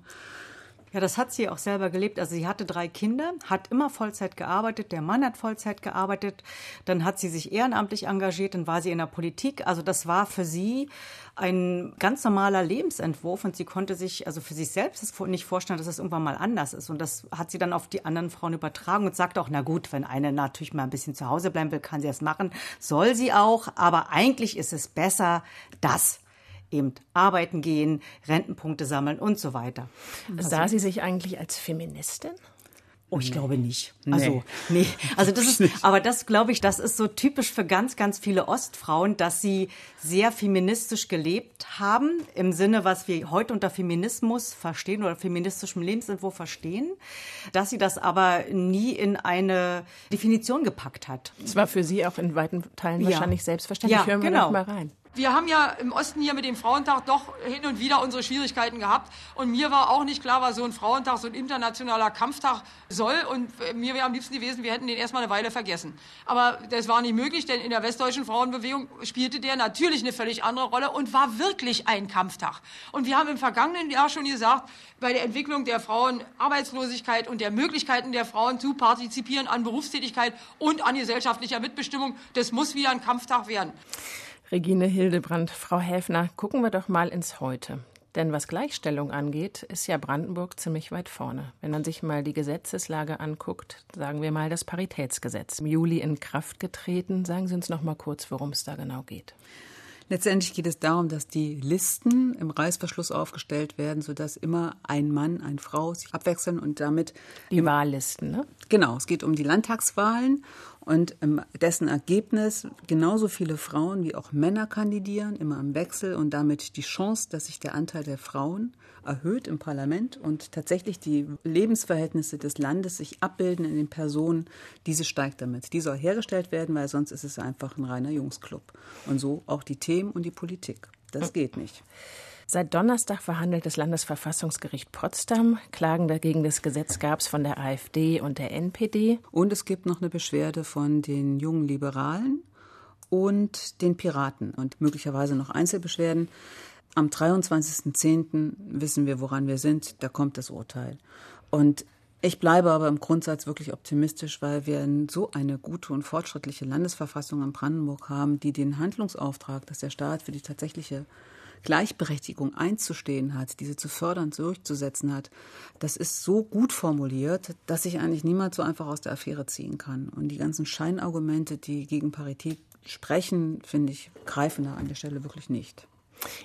Ja, das hat sie auch selber gelebt. Also sie hatte drei Kinder, hat immer Vollzeit gearbeitet, der Mann hat Vollzeit gearbeitet, dann hat sie sich ehrenamtlich engagiert, dann war sie in der Politik. Also das war für sie ein ganz normaler Lebensentwurf und sie konnte sich also für sich selbst nicht vorstellen, dass es irgendwann mal anders ist. Und das hat sie dann auf die anderen Frauen übertragen und sagt auch, na gut, wenn eine natürlich mal ein bisschen zu Hause bleiben will, kann sie das machen, soll sie auch. Aber eigentlich ist es besser, das eben arbeiten gehen, Rentenpunkte sammeln und so weiter. Sah also, sie sich eigentlich als Feministin? Oh, ich nee. glaube nicht. Also, nee. Also das ist, aber das glaube ich, das ist so typisch für ganz, ganz viele Ostfrauen, dass sie sehr feministisch gelebt haben, im Sinne, was wir heute unter Feminismus verstehen oder feministischem Lebensentwurf verstehen, dass sie das aber nie in eine Definition gepackt hat. Das war für sie auch in weiten Teilen ja. wahrscheinlich selbstverständlich. Ja, Hören wir genau. mal rein wir haben ja im Osten hier mit dem Frauentag doch hin und wieder unsere Schwierigkeiten gehabt. Und mir war auch nicht klar, was so ein Frauentag, so ein internationaler Kampftag soll. Und mir wäre am liebsten gewesen, wir hätten den erstmal eine Weile vergessen. Aber das war nicht möglich, denn in der westdeutschen Frauenbewegung spielte der natürlich eine völlig andere Rolle und war wirklich ein Kampftag. Und wir haben im vergangenen Jahr schon gesagt, bei der Entwicklung der Frauenarbeitslosigkeit und der Möglichkeiten der Frauen zu partizipieren an Berufstätigkeit und an gesellschaftlicher Mitbestimmung, das muss wieder ein Kampftag werden. Regine Hildebrand, Frau Häfner, gucken wir doch mal ins Heute. Denn was Gleichstellung angeht, ist ja Brandenburg ziemlich weit vorne. Wenn man sich mal die Gesetzeslage anguckt, sagen wir mal das Paritätsgesetz, im Juli in Kraft getreten. Sagen Sie uns noch mal kurz, worum es da genau geht. Letztendlich geht es darum, dass die Listen im Reißverschluss aufgestellt werden, sodass immer ein Mann, eine Frau sich abwechseln und damit die Wahllisten, ne? Genau, es geht um die Landtagswahlen und dessen Ergebnis genauso viele Frauen wie auch Männer kandidieren, immer im Wechsel und damit die Chance, dass sich der Anteil der Frauen erhöht im Parlament und tatsächlich die Lebensverhältnisse des Landes sich abbilden in den Personen, diese steigt damit. Die soll hergestellt werden, weil sonst ist es einfach ein reiner Jungsclub. Und so auch die Themen und die Politik. Das geht nicht. Seit Donnerstag verhandelt das Landesverfassungsgericht Potsdam. Klagen dagegen das Gesetz gab es von der AfD und der NPD. Und es gibt noch eine Beschwerde von den jungen Liberalen und den Piraten und möglicherweise noch Einzelbeschwerden. Am 23.10. wissen wir, woran wir sind. Da kommt das Urteil. Und ich bleibe aber im Grundsatz wirklich optimistisch, weil wir so eine gute und fortschrittliche Landesverfassung in Brandenburg haben, die den Handlungsauftrag, dass der Staat für die tatsächliche Gleichberechtigung einzustehen hat, diese zu fördern, durchzusetzen hat, das ist so gut formuliert, dass sich eigentlich niemand so einfach aus der Affäre ziehen kann. Und die ganzen Scheinargumente, die gegen Parität sprechen, finde ich, greifen da an der Stelle wirklich nicht.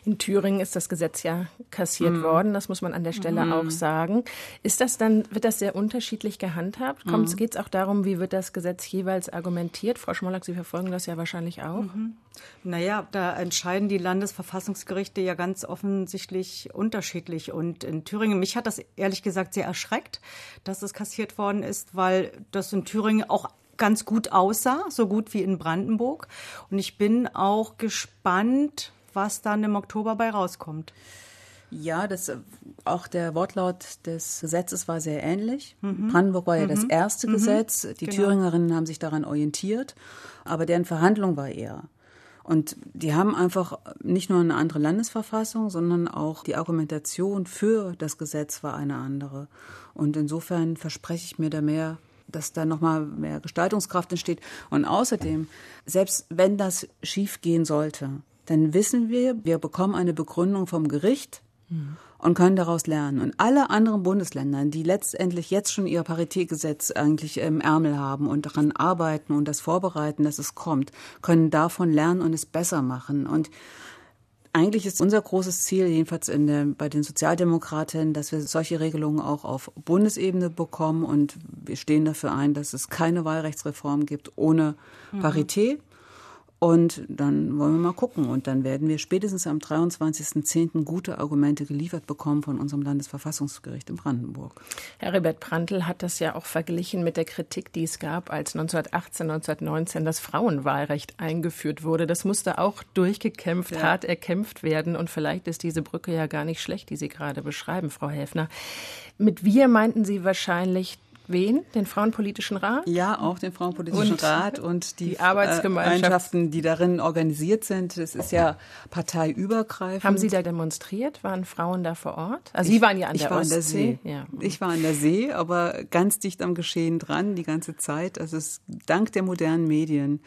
In Thüringen ist das Gesetz ja kassiert mm. worden, das muss man an der Stelle mm. auch sagen. Ist das dann, wird das sehr unterschiedlich gehandhabt? Mm. Geht es auch darum, wie wird das Gesetz jeweils argumentiert? Frau Schmollack, Sie verfolgen das ja wahrscheinlich auch. Mhm. Naja, da entscheiden die Landesverfassungsgerichte ja ganz offensichtlich unterschiedlich. Und in Thüringen, mich hat das ehrlich gesagt sehr erschreckt, dass es kassiert worden ist, weil das in Thüringen auch ganz gut aussah, so gut wie in Brandenburg. Und ich bin auch gespannt, was dann im Oktober bei rauskommt. Ja, das, auch der Wortlaut des Gesetzes war sehr ähnlich. Mhm. Brandenburg war ja mhm. das erste mhm. Gesetz. Die genau. Thüringerinnen haben sich daran orientiert, aber deren Verhandlung war eher. Und die haben einfach nicht nur eine andere Landesverfassung, sondern auch die Argumentation für das Gesetz war eine andere. Und insofern verspreche ich mir da mehr, dass da nochmal mehr Gestaltungskraft entsteht. Und außerdem, selbst wenn das schief gehen sollte, dann wissen wir, wir bekommen eine Begründung vom Gericht mhm. und können daraus lernen. Und alle anderen Bundesländer, die letztendlich jetzt schon ihr Paritätgesetz eigentlich im Ärmel haben und daran arbeiten und das vorbereiten, dass es kommt, können davon lernen und es besser machen. Und eigentlich ist unser großes Ziel, jedenfalls der, bei den Sozialdemokraten, dass wir solche Regelungen auch auf Bundesebene bekommen. Und wir stehen dafür ein, dass es keine Wahlrechtsreform gibt ohne mhm. Parität. Und dann wollen wir mal gucken. Und dann werden wir spätestens am 23.10. gute Argumente geliefert bekommen von unserem Landesverfassungsgericht in Brandenburg. Heribert Prantl hat das ja auch verglichen mit der Kritik, die es gab, als 1918, 1919 das Frauenwahlrecht eingeführt wurde. Das musste auch durchgekämpft, ja. hart erkämpft werden. Und vielleicht ist diese Brücke ja gar nicht schlecht, die Sie gerade beschreiben, Frau Häfner. Mit wir meinten Sie wahrscheinlich Wen? Den Frauenpolitischen Rat? Ja, auch den Frauenpolitischen Und Rat und die, die Arbeitsgemeinschaft. äh, die darin organisiert sind. Das ist ja parteiübergreifend. Haben Sie da demonstriert? Waren Frauen da vor Ort? Also Sie waren ja an ich der war an der. See. Ja. Ich war an der See, aber ganz dicht am Geschehen dran die ganze Zeit. Also es, dank der modernen Medien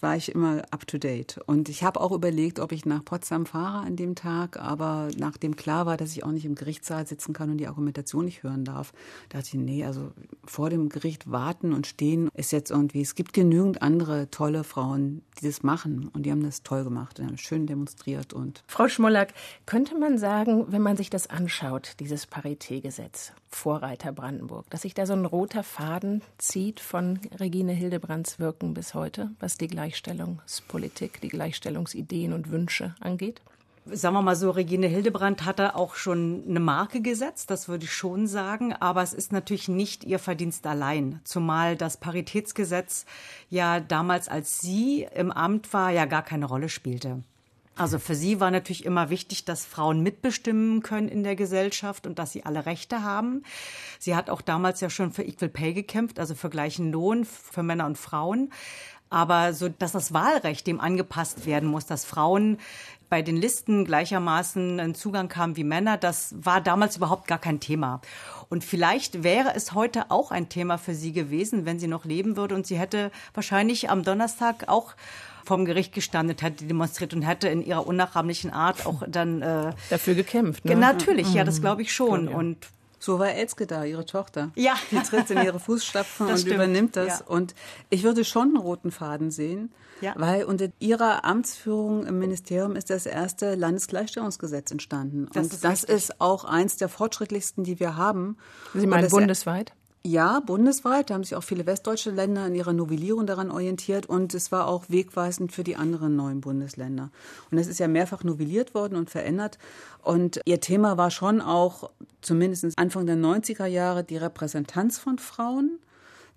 war ich immer up to date. Und ich habe auch überlegt, ob ich nach Potsdam fahre an dem Tag, aber nachdem klar war, dass ich auch nicht im Gerichtssaal sitzen kann und die Argumentation nicht hören darf, dachte ich, nee, also vor dem Gericht warten und stehen ist jetzt irgendwie, es gibt genügend andere tolle Frauen, die das machen und die haben das toll gemacht und haben schön demonstriert und Frau Schmollack, könnte man sagen, wenn man sich das anschaut, dieses Paritätgesetz, Vorreiter Brandenburg, dass sich da so ein roter Faden zieht von Regine Hildebrands Wirken bis heute, was die Gleichstellungspolitik, die Gleichstellungsideen und Wünsche angeht? sagen wir mal so, Regine Hildebrand hatte auch schon eine Marke gesetzt, das würde ich schon sagen, aber es ist natürlich nicht ihr Verdienst allein, zumal das Paritätsgesetz ja damals, als sie im Amt war, ja gar keine Rolle spielte. Also für sie war natürlich immer wichtig, dass Frauen mitbestimmen können in der Gesellschaft und dass sie alle Rechte haben. Sie hat auch damals ja schon für Equal Pay gekämpft, also für gleichen Lohn für Männer und Frauen. Aber so, dass das Wahlrecht dem angepasst werden muss, dass Frauen bei den Listen gleichermaßen einen Zugang haben wie Männer, das war damals überhaupt gar kein Thema. Und vielleicht wäre es heute auch ein Thema für sie gewesen, wenn sie noch leben würde. Und sie hätte wahrscheinlich am Donnerstag auch vom Gericht gestanden, hätte demonstriert und hätte in ihrer unnachahmlichen Art auch dann äh, dafür gekämpft. Ne? Natürlich, ja, das glaube ich schon. Ja. Und so war Elske da, ihre Tochter. Ja. Die tritt in ihre Fußstapfen und stimmt. übernimmt das. Ja. Und ich würde schon einen roten Faden sehen, Ja. weil unter ihrer Amtsführung im Ministerium ist das erste Landesgleichstellungsgesetz entstanden. Das und ist das richtig. ist auch eins der fortschrittlichsten, die wir haben. Sie meinen bundesweit? Ja, bundesweit. Da haben sich auch viele westdeutsche Länder in ihrer Novellierung daran orientiert und es war auch wegweisend für die anderen neuen Bundesländer. Und es ist ja mehrfach novelliert worden und verändert. Und ihr Thema war schon auch, zumindest Anfang der 90er Jahre, die Repräsentanz von Frauen.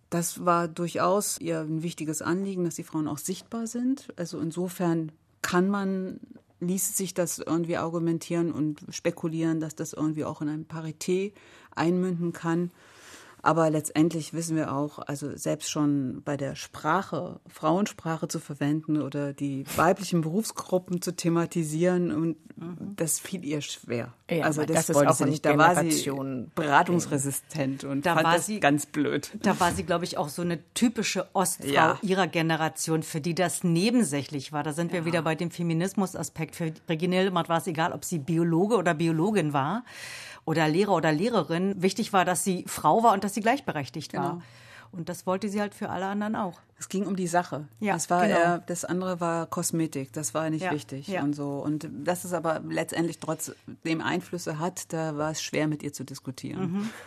Das war durchaus ihr ein wichtiges Anliegen, dass die Frauen auch sichtbar sind. Also insofern kann man, ließ sich das irgendwie argumentieren und spekulieren, dass das irgendwie auch in ein Parité einmünden kann. Aber letztendlich wissen wir auch, also selbst schon bei der Sprache, Frauensprache zu verwenden oder die weiblichen Berufsgruppen zu thematisieren, und das fiel ihr schwer. Ja, also das, das wollte sie nicht. Da war sie Generation- beratungsresistent und Da fand war das sie- ganz blöd. Da war sie, glaube ich, auch so eine typische Ostfrau Ja. ihrer Generation, für die das nebensächlich war. Da sind wir wieder bei dem Feminismusaspekt. Für Regine Hildebrandt war es egal, ob sie Biologe oder Biologin war oder Lehrer oder Lehrerin. Wichtig war, dass sie Frau war und dass sie gleichberechtigt war. Genau. Und das wollte sie halt für alle anderen auch. Es ging um die Sache. Ja, das war genau. eher, das andere war Kosmetik. Das war nicht Ja, wichtig ja. und so. Und dass es aber letztendlich trotzdem Einflüsse hat, da war es schwer mit ihr zu diskutieren. Mhm.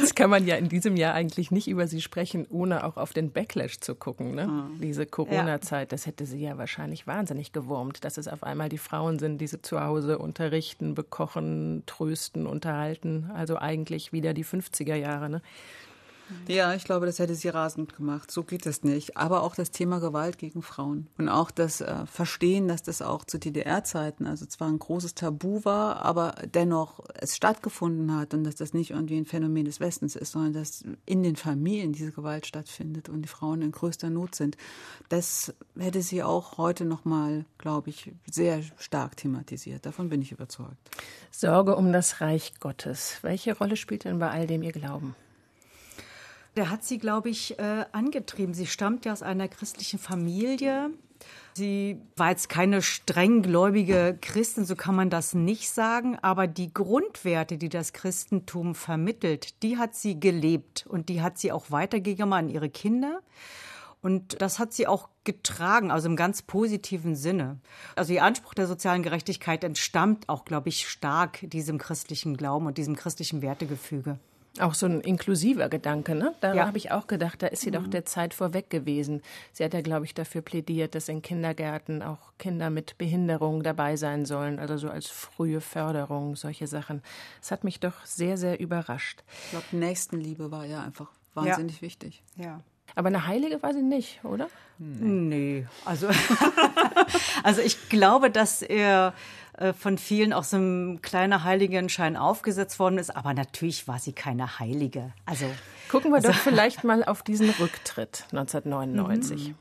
Das kann man ja in diesem Jahr eigentlich nicht über sie sprechen, ohne auch auf den Backlash zu gucken. Ne? Mhm. Diese Corona-Zeit, das hätte sie ja wahrscheinlich wahnsinnig gewurmt, dass es auf einmal die Frauen sind, die sie zu Hause unterrichten, bekochen, trösten, unterhalten. Also eigentlich wieder die 50er Jahre. Ne? Ja, ich glaube, das hätte sie rasend gemacht. So geht es nicht. Aber auch das Thema Gewalt gegen Frauen und auch das äh, Verstehen, dass das auch zu DDR-Zeiten, also zwar ein großes Tabu war, aber dennoch es stattgefunden hat und dass das nicht irgendwie ein Phänomen des Westens ist, sondern dass in den Familien diese Gewalt stattfindet und die Frauen in größter Not sind. Das hätte sie auch heute noch mal, glaube ich, sehr stark thematisiert. Davon bin ich überzeugt. Sorge um das Reich Gottes. Welche Rolle spielt denn bei all dem ihr Glauben? Der hat sie, glaube ich, äh, angetrieben. Sie stammt ja aus einer christlichen Familie. Sie war jetzt keine strenggläubige Christin, so kann man das nicht sagen, aber die Grundwerte, die das Christentum vermittelt, die hat sie gelebt und die hat sie auch weitergegeben an ihre Kinder. Und das hat sie auch getragen, also im ganz positiven Sinne. Also ihr Anspruch der sozialen Gerechtigkeit entstammt auch, glaube ich, stark diesem christlichen Glauben und diesem christlichen Wertegefüge. Auch so ein inklusiver Gedanke, ne? Da Ja. habe ich auch gedacht, da ist sie doch der Zeit vorweg gewesen. Sie hat ja, glaube ich, dafür plädiert, dass in Kindergärten auch Kinder mit Behinderung dabei sein sollen, also so als frühe Förderung, solche Sachen. Das hat mich doch sehr, sehr überrascht. Ich glaube, Nächstenliebe war ja einfach wahnsinnig wichtig. Ja. Aber eine Heilige war sie nicht, oder? Nee, also, also ich glaube, dass er äh, von vielen auch so ein kleiner Heiligenschein aufgesetzt worden ist, aber natürlich war sie keine Heilige. Also gucken wir doch vielleicht mal auf diesen Rücktritt 1999. Mhm.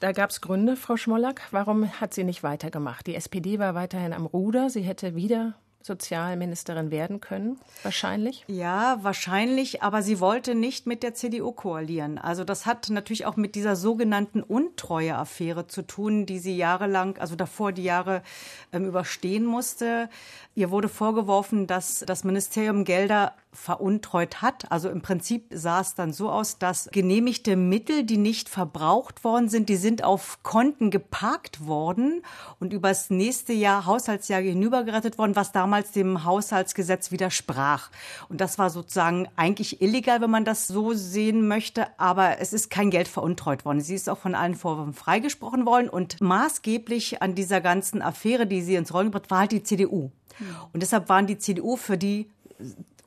Da gab es Gründe, Frau Schmollack. Warum hat sie nicht weitergemacht? Die SPD war weiterhin am Ruder. Sie hätte wieder Sozialministerin werden können, wahrscheinlich? Ja, wahrscheinlich, aber sie wollte nicht mit der CDU koalieren. Also das hat natürlich auch mit dieser sogenannten Untreue-Affäre zu tun, die sie jahrelang, also davor die Jahre ähm, überstehen musste. Ihr wurde vorgeworfen, dass das Ministerium Gelder veruntreut hat. Also im Prinzip sah es dann so aus, dass genehmigte Mittel, die nicht verbraucht worden sind, die sind auf Konten geparkt worden und übers nächste Jahr, Haushaltsjahr hinübergerettet worden, was damals dem Haushaltsgesetz widersprach. Und das war sozusagen eigentlich illegal, wenn man das so sehen möchte, aber es ist kein Geld veruntreut worden. Sie ist auch von allen Vorwürfen freigesprochen worden und maßgeblich an dieser ganzen Affäre, die sie ins Rollen gebracht, war halt die CDU. Und deshalb waren die CDU für die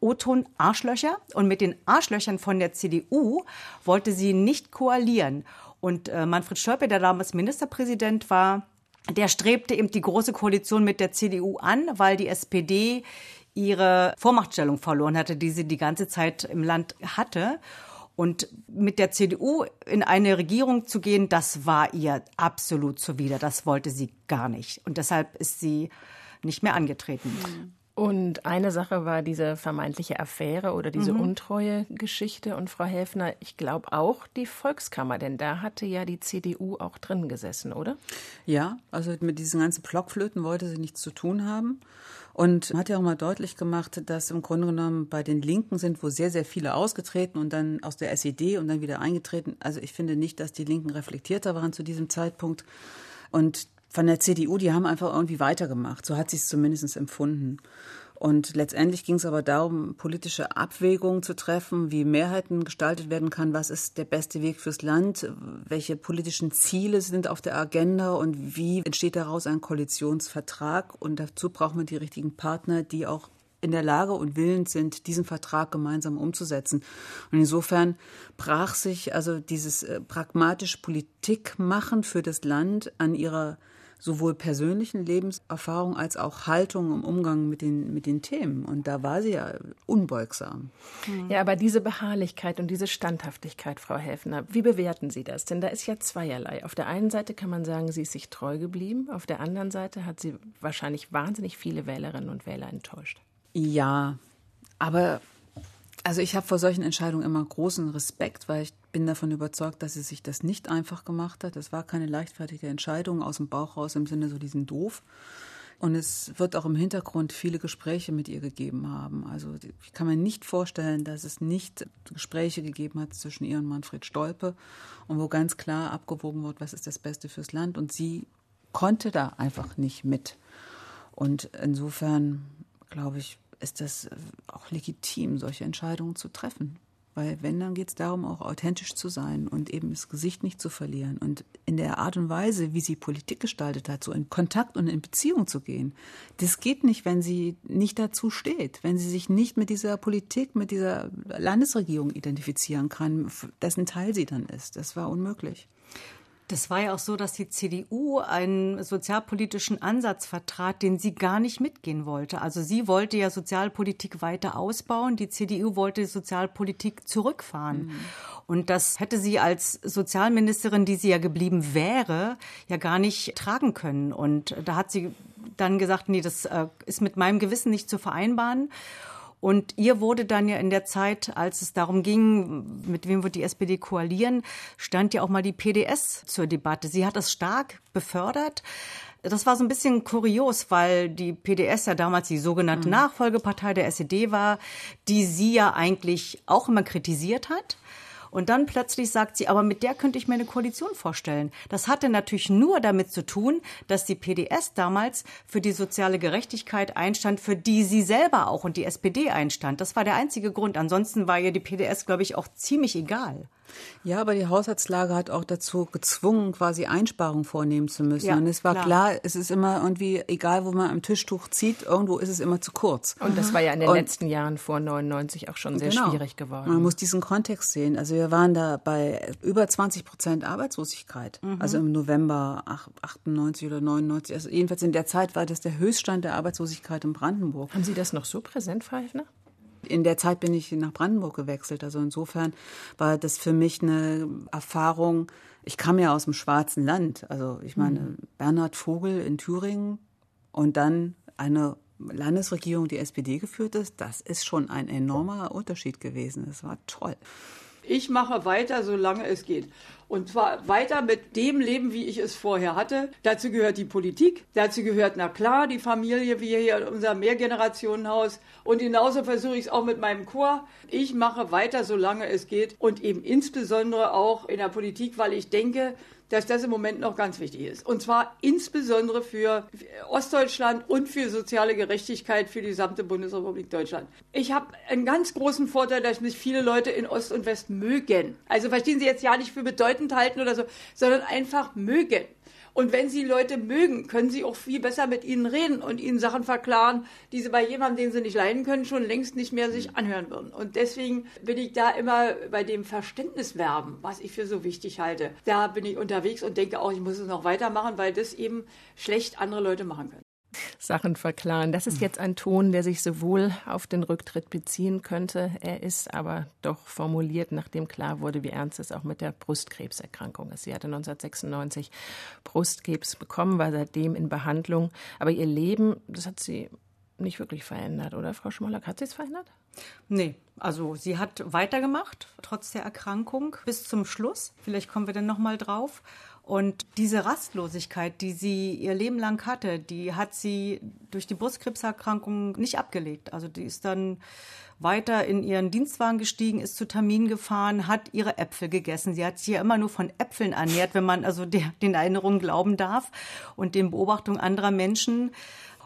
O-Ton Arschlöcher. Und mit den Arschlöchern von der CDU wollte sie nicht koalieren. Und äh, Manfred Stolpe, der damals Ministerpräsident war, der strebte eben die große Koalition mit der CDU an, weil die SPD ihre Vormachtstellung verloren hatte, die sie die ganze Zeit im Land hatte. Und mit der CDU in eine Regierung zu gehen, das war ihr absolut zuwider. Das wollte sie gar nicht. Und deshalb ist sie nicht mehr angetreten. Mhm. Und eine Sache war diese vermeintliche Affäre oder diese mhm. Untreue-Geschichte. Und Frau Helfner, ich glaube auch die Volkskammer, denn da hatte ja die CDU auch drin gesessen, oder? Ja, also mit diesen ganzen Blockflöten wollte sie nichts zu tun haben. Und hat ja auch mal deutlich gemacht, dass im Grunde genommen bei den Linken sind wo sehr, sehr viele ausgetreten und dann aus der SED und dann wieder eingetreten. Also ich finde nicht, dass die Linken reflektierter waren zu diesem Zeitpunkt. Und von der CDU, die haben einfach irgendwie weitergemacht. So hat sie es zumindest empfunden. Und letztendlich ging es aber darum, politische Abwägungen zu treffen, wie Mehrheiten gestaltet werden kann, was ist der beste Weg fürs Land, welche politischen Ziele sind auf der Agenda und wie entsteht daraus ein Koalitionsvertrag. Und dazu braucht man die richtigen Partner, die auch in der Lage und willens sind, diesen Vertrag gemeinsam umzusetzen. Und insofern brach sich also dieses äh, pragmatische Politik machen für das Land an ihrer sowohl persönlichen Lebenserfahrung als auch Haltung im Umgang mit den, mit den Themen. Und da war sie ja unbeugsam. Ja, aber diese Beharrlichkeit und diese Standhaftigkeit, Frau Helfner, wie bewerten Sie das? Denn da ist ja zweierlei. Auf der einen Seite kann man sagen, sie ist sich treu geblieben. Auf der anderen Seite hat sie wahrscheinlich wahnsinnig viele Wählerinnen und Wähler enttäuscht. Ja, aber also ich habe vor solchen Entscheidungen immer großen Respekt, weil ich bin davon überzeugt, dass sie sich das nicht einfach gemacht hat. Das war keine leichtfertige Entscheidung aus dem Bauch raus im Sinne so diesen doof. Und es wird auch im Hintergrund viele Gespräche mit ihr gegeben haben. Also ich kann mir nicht vorstellen, dass es nicht Gespräche gegeben hat zwischen ihr und Manfred Stolpe und wo ganz klar abgewogen wird, was ist das Beste fürs Land. Und sie konnte da einfach nicht mit. Und insofern, glaube ich, ist das auch legitim, solche Entscheidungen zu treffen. Weil wenn, dann geht es darum, auch authentisch zu sein und eben das Gesicht nicht zu verlieren. Und in der Art und Weise, wie sie Politik gestaltet hat, so in Kontakt und in Beziehung zu gehen, das geht nicht, wenn sie nicht dazu steht, wenn sie sich nicht mit dieser Politik, mit dieser Landesregierung identifizieren kann, dessen Teil sie dann ist. Das war unmöglich. Das war ja auch so, dass die CDU einen sozialpolitischen Ansatz vertrat, den sie gar nicht mitgehen wollte. Also sie wollte ja Sozialpolitik weiter ausbauen, die CDU wollte Sozialpolitik zurückfahren. Mhm. Und das hätte sie als Sozialministerin, die sie ja geblieben wäre, ja gar nicht tragen können. Und da hat sie dann gesagt, nee, das äh, ist mit meinem Gewissen nicht zu vereinbaren. Und ihr wurde dann ja in der Zeit, als es darum ging, mit wem wird die SPD koalieren, stand ja auch mal die PDS zur Debatte. Sie hat das stark befördert. Das war so ein bisschen kurios, weil die PDS ja damals die sogenannte mhm. Nachfolgepartei der SED war, die sie ja eigentlich auch immer kritisiert hat. Und dann plötzlich sagt sie, aber mit der könnte ich mir eine Koalition vorstellen. Das hatte natürlich nur damit zu tun, dass die PDS damals für die soziale Gerechtigkeit einstand, für die sie selber auch und die SPD einstand. Das war der einzige Grund. Ansonsten war ihr die PDS, glaube ich, auch ziemlich egal. Ja, aber die Haushaltslage hat auch dazu gezwungen, quasi Einsparungen vornehmen zu müssen. Ja, und es war klar. klar. es ist immer irgendwie, egal wo man am Tischtuch zieht, irgendwo ist es immer zu kurz. Und das war ja in den Und- letzten Jahren vor 99 auch schon sehr Genau. schwierig geworden. Man muss diesen Kontext sehen. Also wir waren da bei über 20 Prozent Arbeitslosigkeit. Also im November ach- 98 oder 99. Also jedenfalls in der Zeit war das der Höchststand der Arbeitslosigkeit in Brandenburg. Haben Sie das noch so präsent, Frau Hefner? In der Zeit bin ich nach Brandenburg gewechselt. Also insofern war das für mich eine Erfahrung. Ich kam ja aus dem schwarzen Land. Also ich meine, Bernhard Vogel in Thüringen und dann eine Landesregierung, die SPD geführt ist. Das ist schon ein enormer Unterschied gewesen. Das war toll. Ich mache weiter, solange es geht. Und zwar weiter mit dem Leben, wie ich es vorher hatte. Dazu gehört die Politik, dazu gehört, na klar, die Familie, wie hier in unser Mehrgenerationenhaus. Und genauso versuche ich es auch mit meinem Chor. Ich mache weiter, solange es geht. Und eben insbesondere auch in der Politik, weil ich denke, dass das im Moment noch ganz wichtig ist. Und zwar insbesondere für Ostdeutschland und für soziale Gerechtigkeit für die gesamte Bundesrepublik Deutschland. Ich habe einen ganz großen Vorteil, dass mich viele Leute in Ost und West mögen. Also verstehen Sie jetzt ja nicht für bedeutend halten oder so, sondern einfach mögen. Und wenn Sie Leute mögen, können Sie auch viel besser mit ihnen reden und ihnen Sachen verklaren, die Sie bei jemandem, den Sie nicht leiden können, schon längst nicht mehr sich anhören würden. Und deswegen bin ich da immer bei dem Verständniswerben, was ich für so wichtig halte. Da bin ich unterwegs und denke auch, ich muss es noch weitermachen, weil das eben schlecht andere Leute machen können. Sachen verklaren. Das ist jetzt ein Ton, der sich sowohl auf den Rücktritt beziehen könnte. Er ist aber doch formuliert, nachdem klar wurde, wie ernst es auch mit der Brustkrebserkrankung ist. Sie hatte 1996 Brustkrebs bekommen, war seitdem in Behandlung. Aber ihr Leben, das hat sie nicht wirklich verändert, oder Frau Schmollack? Hat sie es verändert? Nee, also sie hat weitergemacht, trotz der Erkrankung, bis zum Schluss. Vielleicht kommen wir dann nochmal drauf. Und diese Rastlosigkeit, die sie ihr Leben lang hatte, die hat sie durch die Brustkrebserkrankung nicht abgelegt. Also die ist dann weiter in ihren Dienstwagen gestiegen, ist zu Terminen gefahren, hat ihre Äpfel gegessen. Sie hat sich ja immer nur von Äpfeln ernährt, wenn man also der, den Erinnerungen glauben darf und den Beobachtungen anderer Menschen.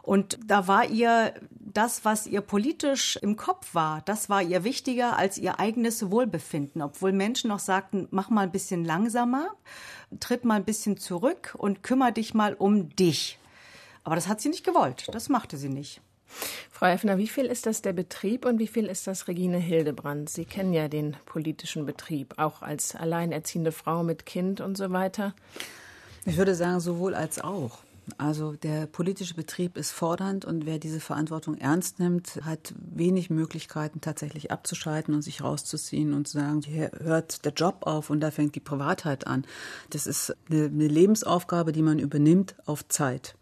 Und da war ihr das, was ihr politisch im Kopf war, das war ihr wichtiger als ihr eigenes Wohlbefinden. Obwohl Menschen noch sagten, mach mal ein bisschen langsamer, tritt mal ein bisschen zurück und kümmere dich mal um dich. Aber das hat sie nicht gewollt. Das machte sie nicht. Frau Effner, wie viel ist das der Betrieb und wie viel ist das Regine Hildebrand? Sie kennen ja den politischen Betrieb, auch als alleinerziehende Frau mit Kind und so weiter. Ich würde sagen, sowohl als auch. Also der politische Betrieb ist fordernd und wer diese Verantwortung ernst nimmt, hat wenig Möglichkeiten tatsächlich abzuschalten und sich rauszuziehen und zu sagen, hier hört der Job auf und da fängt die Privatheit an. Das ist eine, Lebensaufgabe, die man übernimmt auf Zeit.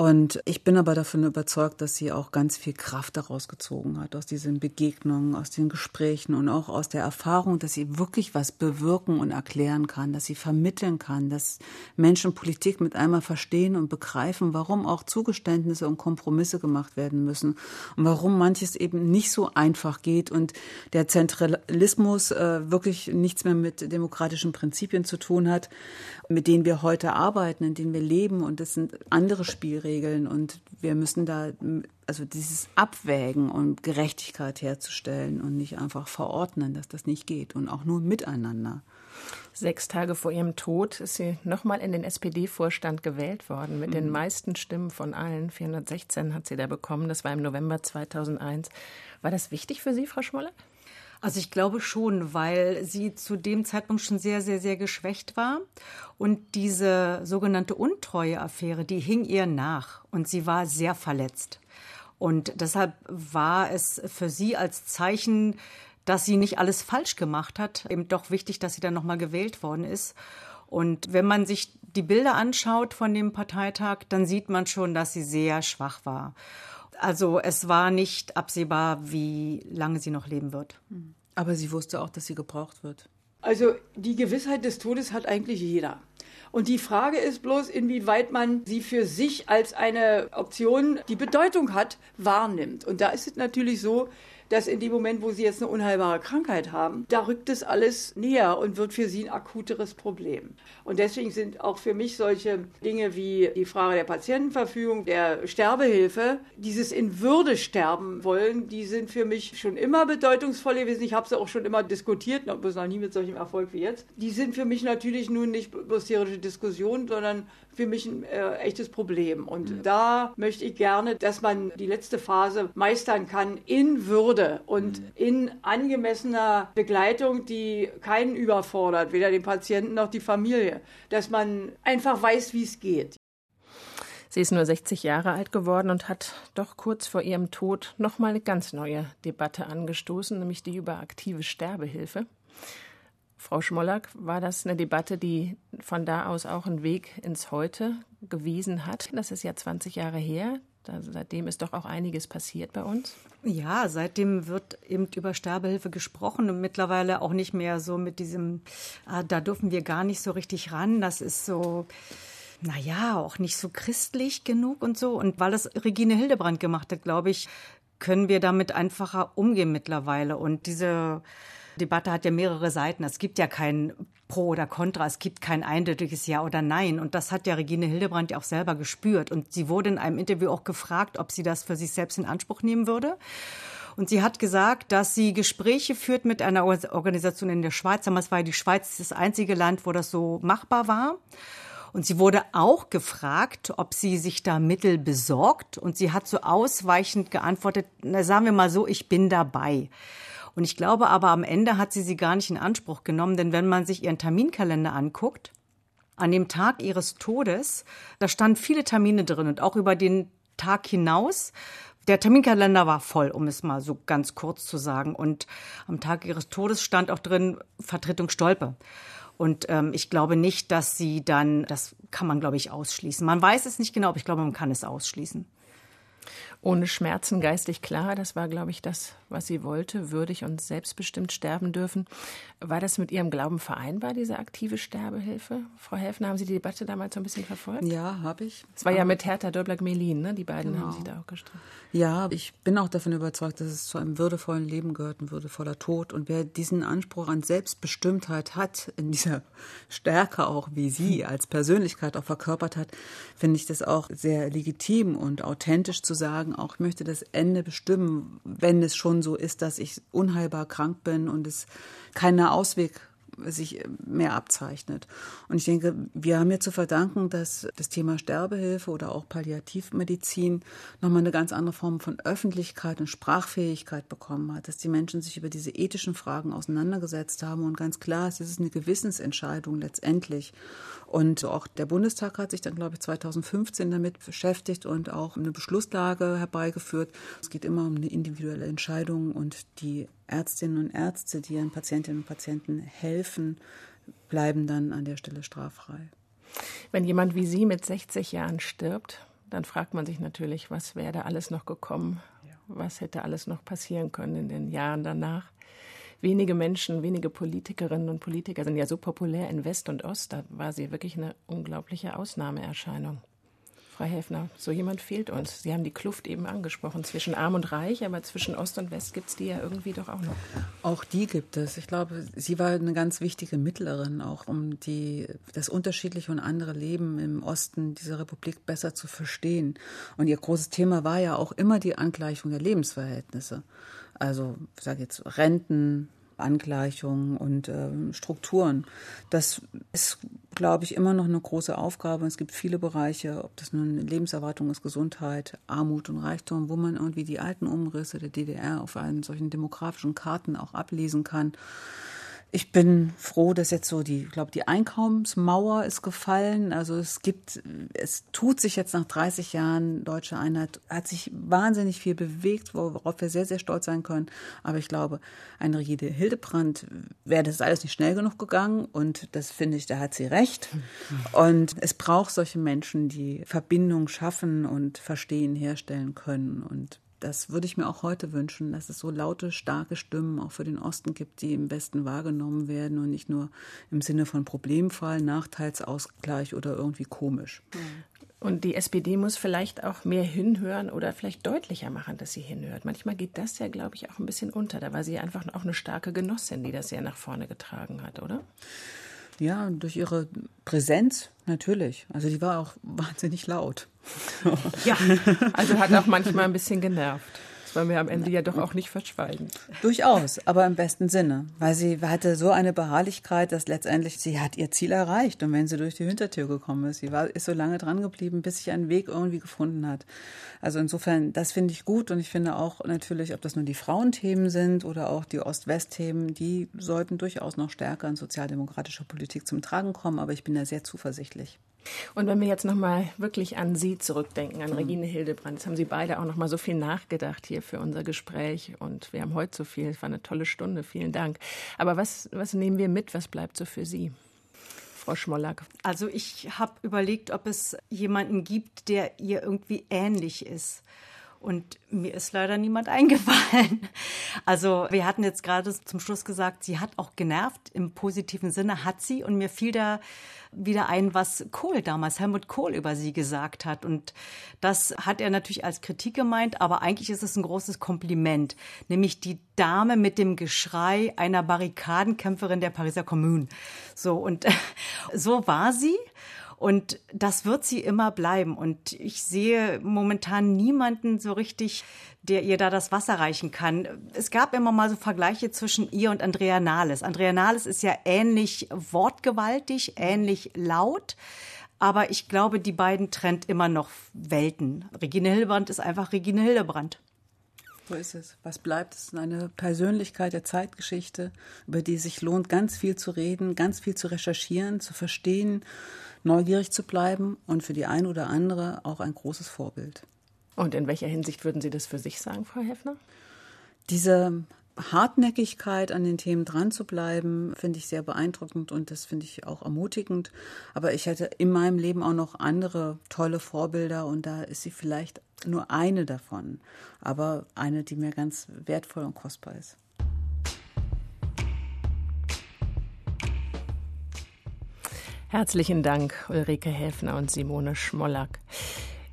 Und ich bin aber davon überzeugt, dass sie auch ganz viel Kraft daraus gezogen hat, aus diesen Begegnungen, aus den Gesprächen und auch aus der Erfahrung, dass sie wirklich was bewirken und erklären kann, dass sie vermitteln kann, dass Menschen Politik mit einmal verstehen und begreifen, warum auch Zugeständnisse und Kompromisse gemacht werden müssen und warum manches eben nicht so einfach geht und der Zentralismus äh, wirklich nichts mehr mit demokratischen Prinzipien zu tun hat, mit denen wir heute arbeiten, in denen wir leben und das sind andere Spielregeln. Regeln und wir müssen da also dieses Abwägen und Gerechtigkeit herzustellen und nicht einfach verordnen, dass das nicht geht und auch nur miteinander. Sechs Tage vor ihrem Tod ist sie nochmal in den SPD-Vorstand gewählt worden, mit mhm. den meisten Stimmen von allen. 416 hat sie da bekommen. Das war im November 2001. War das wichtig für Sie, Frau Schmoller? Also ich glaube schon, weil sie zu dem Zeitpunkt schon sehr, sehr, sehr geschwächt war. Und diese sogenannte Untreue-Affäre, die hing ihr nach und sie war sehr verletzt. Und deshalb war es für sie als Zeichen, dass sie nicht alles falsch gemacht hat, eben doch wichtig, dass sie dann nochmal gewählt worden ist. Und wenn man sich die Bilder anschaut von dem Parteitag, dann sieht man schon, dass sie sehr schwach war. Also es war nicht absehbar, wie lange sie noch leben wird. Aber sie wusste auch, dass sie gebraucht wird. Also die Gewissheit des Todes hat eigentlich jeder. Und die Frage ist bloß, inwieweit man sie für sich als eine Option, die Bedeutung hat, wahrnimmt. Und da ist es natürlich so, dass in dem Moment, wo sie jetzt eine unheilbare Krankheit haben, da rückt es alles näher und wird für sie ein akuteres Problem. Und deswegen sind auch für mich solche Dinge wie die Frage der Patientenverfügung, der Sterbehilfe, dieses in Würde sterben wollen, die sind für mich schon immer bedeutungsvoll gewesen. Ich habe sie auch schon immer diskutiert, bloß noch nie mit solchem Erfolg wie jetzt. Die sind für mich natürlich nun nicht bloß theoretische Diskussionen, sondern für mich ein äh, echtes Problem. Und ja. da möchte ich gerne, dass man die letzte Phase meistern kann in Würde und mhm. in angemessener Begleitung, die keinen überfordert, weder den Patienten noch die Familie. Dass man einfach weiß, wie es geht. Sie ist nur 60 Jahre alt geworden und hat doch kurz vor ihrem Tod noch mal eine ganz neue Debatte angestoßen, nämlich die über aktive Sterbehilfe. Frau Schmollack, war das eine Debatte, die von da aus auch einen Weg ins Heute gewiesen hat? Das ist ja 20 Jahre her. Seitdem ist doch auch einiges passiert bei uns. Ja, seitdem wird eben über Sterbehilfe gesprochen und mittlerweile auch nicht mehr so mit diesem, ah, da dürfen wir gar nicht so richtig ran. Das ist so, naja, auch nicht so christlich genug und so. Und weil das Regine Hildebrand gemacht hat, glaube ich, können wir damit einfacher umgehen mittlerweile. Und diese Debatte hat ja mehrere Seiten. Es gibt ja kein Pro oder Contra, es gibt kein eindeutiges Ja oder Nein. Und das hat ja Regine Hildebrand ja auch selber gespürt. Und sie wurde in einem Interview auch gefragt, ob sie das für sich selbst in Anspruch nehmen würde. Und sie hat gesagt, dass sie Gespräche führt mit einer Organisation in der Schweiz. Damals war die Schweiz das einzige Land, wo das so machbar war. Und sie wurde auch gefragt, ob sie sich da Mittel besorgt. Und sie hat so ausweichend geantwortet, na, sagen wir mal so, ich bin dabei. Und ich glaube aber, am Ende hat sie sie gar nicht in Anspruch genommen, denn wenn man sich ihren Terminkalender anguckt, an dem Tag ihres Todes, da standen viele Termine drin und auch über den Tag hinaus. Der Terminkalender war voll, um es mal so ganz kurz zu sagen. Und am Tag ihres Todes stand auch drin Vertretung Stolpe. Und ähm, ich glaube nicht, dass sie dann, das kann man, glaube ich, ausschließen. Man weiß es nicht genau, aber ich glaube, man kann es ausschließen ohne Schmerzen geistig klar. Das war, glaube ich, das, was sie wollte, würdig und selbstbestimmt sterben dürfen. War das mit Ihrem Glauben vereinbar, diese aktive Sterbehilfe? Frau Helfner, haben Sie die Debatte damals so ein bisschen verfolgt? Ja, habe ich. Es war ja mit Hertha Dörbler-Gmelin, ne? Die beiden genau. haben sich da auch gestritten. Ja, ich bin auch davon überzeugt, dass es zu einem würdevollen Leben gehört, ein würdevoller Tod. Und wer diesen Anspruch an Selbstbestimmtheit hat, in dieser Stärke auch, wie sie als Persönlichkeit auch verkörpert hat, finde ich das auch sehr legitim und authentisch zu sagen, auch ich möchte das Ende bestimmen, wenn es schon so ist, dass ich unheilbar krank bin und es keinen Ausweg sich mehr abzeichnet. Und ich denke, wir haben ja zu verdanken, dass das Thema Sterbehilfe oder auch Palliativmedizin nochmal eine ganz andere Form von Öffentlichkeit und Sprachfähigkeit bekommen hat, dass die Menschen sich über diese ethischen Fragen auseinandergesetzt haben und ganz klar ist, es ist eine Gewissensentscheidung letztendlich. Und auch der Bundestag hat sich dann, glaube ich, 2015 damit beschäftigt und auch eine Beschlusslage herbeigeführt. Es geht immer um eine individuelle Entscheidung und die Ärztinnen und Ärzte, die ihren Patientinnen und Patienten helfen, bleiben dann an der Stelle straffrei. Wenn jemand wie Sie mit 60 Jahren stirbt, dann fragt man sich natürlich, was wäre da alles noch gekommen? Was hätte alles noch passieren können in den Jahren danach? Wenige Menschen, wenige Politikerinnen und Politiker sind ja so populär in West und Ost. Da war sie wirklich eine unglaubliche Ausnahmeerscheinung. Frau Häfner, so jemand fehlt uns. Sie haben die Kluft eben angesprochen zwischen Arm und Reich, aber zwischen Ost und West gibt es die ja irgendwie doch auch noch. Auch die gibt es. Ich glaube, sie war eine ganz wichtige Mittlerin, auch um die, das unterschiedliche und andere Leben im Osten dieser Republik besser zu verstehen. Und ihr großes Thema war ja auch immer die Angleichung der Lebensverhältnisse. Also, ich sage jetzt Renten, Angleichungen und äh, Strukturen. Das ist, glaube ich, immer noch eine große Aufgabe. Es gibt viele Bereiche, ob das nun Lebenserwartung ist, Gesundheit, Armut und Reichtum, wo man irgendwie die alten Umrisse der DDR auf einen solchen demografischen Karten auch ablesen kann. Ich bin froh, dass jetzt so die, ich glaube, die Einkommensmauer ist gefallen. Also es gibt, es tut sich jetzt nach 30 Jahren deutsche Einheit, hat sich wahnsinnig viel bewegt, worauf wir sehr, sehr stolz sein können. Aber ich glaube, eine Regide Hildebrand wäre das alles nicht schnell genug gegangen. Und das finde ich, da hat sie recht. Und es braucht solche Menschen, die Verbindung schaffen und verstehen, herstellen können. Und das würde ich mir auch heute wünschen, dass es so laute, starke Stimmen auch für den Osten gibt, die im Westen wahrgenommen werden und nicht nur im Sinne von Problemfall, Nachteilsausgleich oder irgendwie komisch. Und die SPD muss vielleicht auch mehr hinhören oder vielleicht deutlicher machen, dass sie hinhört. Manchmal geht das ja, glaube ich, auch ein bisschen unter. Da war sie einfach auch eine starke Genossin, die das sehr nach vorne getragen hat, oder? Ja, durch ihre Präsenz natürlich. Also die war auch wahnsinnig laut. ja, also hat auch manchmal ein bisschen genervt. Das wollen wir am Ende ja doch auch nicht verschweigen. Durchaus, aber im besten Sinne. Weil sie hatte so eine Beharrlichkeit, dass letztendlich sie hat ihr Ziel erreicht. Und wenn sie durch die Hintertür gekommen ist, sie war, ist so lange dran geblieben, bis sie einen Weg irgendwie gefunden hat. Also insofern, das finde ich gut. Und ich finde auch natürlich, ob das nun die Frauenthemen sind oder auch die Ost-West-Themen, die sollten durchaus noch stärker in sozialdemokratischer Politik zum Tragen kommen. Aber ich bin da sehr zuversichtlich. Und wenn wir jetzt nochmal wirklich an Sie zurückdenken, an Regine Hildebrand, jetzt haben Sie beide auch nochmal so viel nachgedacht hier für unser Gespräch und wir haben heute so viel, es war eine tolle Stunde, vielen Dank. Aber was, was nehmen wir mit, was bleibt so für Sie? Frau Schmollack. Also ich habe überlegt, ob es jemanden gibt, der ihr irgendwie ähnlich ist. Und mir ist leider niemand eingefallen. Also wir hatten jetzt gerade zum Schluss gesagt, sie hat auch genervt. Im positiven Sinne hat sie. Und mir fiel da wieder ein, was Kohl damals, Helmut Kohl über sie gesagt hat. Und das hat er natürlich als Kritik gemeint, aber eigentlich ist es ein großes Kompliment. Nämlich die Dame mit dem Geschrei einer Barrikadenkämpferin der Pariser Kommune. So, und so war sie. Und das wird sie immer bleiben. Und ich sehe momentan niemanden so richtig, der ihr da das Wasser reichen kann. Es gab immer mal so Vergleiche zwischen ihr und Andrea Nahles. Andrea Nahles ist ja ähnlich wortgewaltig, ähnlich laut. Aber ich glaube, die beiden trennt immer noch Welten. Regine Hildebrand ist einfach Regine Hildebrand. So ist es. Was bleibt, ist eine Persönlichkeit der Zeitgeschichte, über die sich lohnt, ganz viel zu reden, ganz viel zu recherchieren, zu verstehen neugierig zu bleiben und für die ein oder andere auch ein großes Vorbild. Und in welcher Hinsicht würden Sie das für sich sagen, Frau Heffner? Diese Hartnäckigkeit an den Themen dran zu bleiben, finde ich sehr beeindruckend und das finde ich auch ermutigend. Aber ich hatte in meinem Leben auch noch andere tolle Vorbilder und da ist sie vielleicht nur eine davon, aber eine, die mir ganz wertvoll und kostbar ist. Herzlichen Dank, Ulrike Häfner und Simone Schmollack.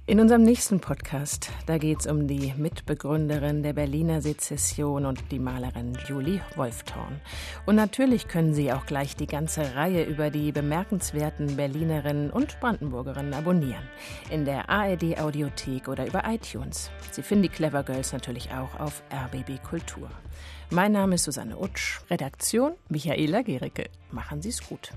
In unserem nächsten Podcast, da geht es um die Mitbegründerin der Berliner Sezession und die Malerin Julie Wolfthorn. Und natürlich können Sie auch gleich die ganze Reihe über die bemerkenswerten Berlinerinnen und Brandenburgerinnen abonnieren. In der ARD Audiothek oder über iTunes. Sie finden die Clever Girls natürlich auch auf RBB Kultur. Mein Name ist Susanne Utsch, Redaktion Michaela Gericke. Machen Sie es gut.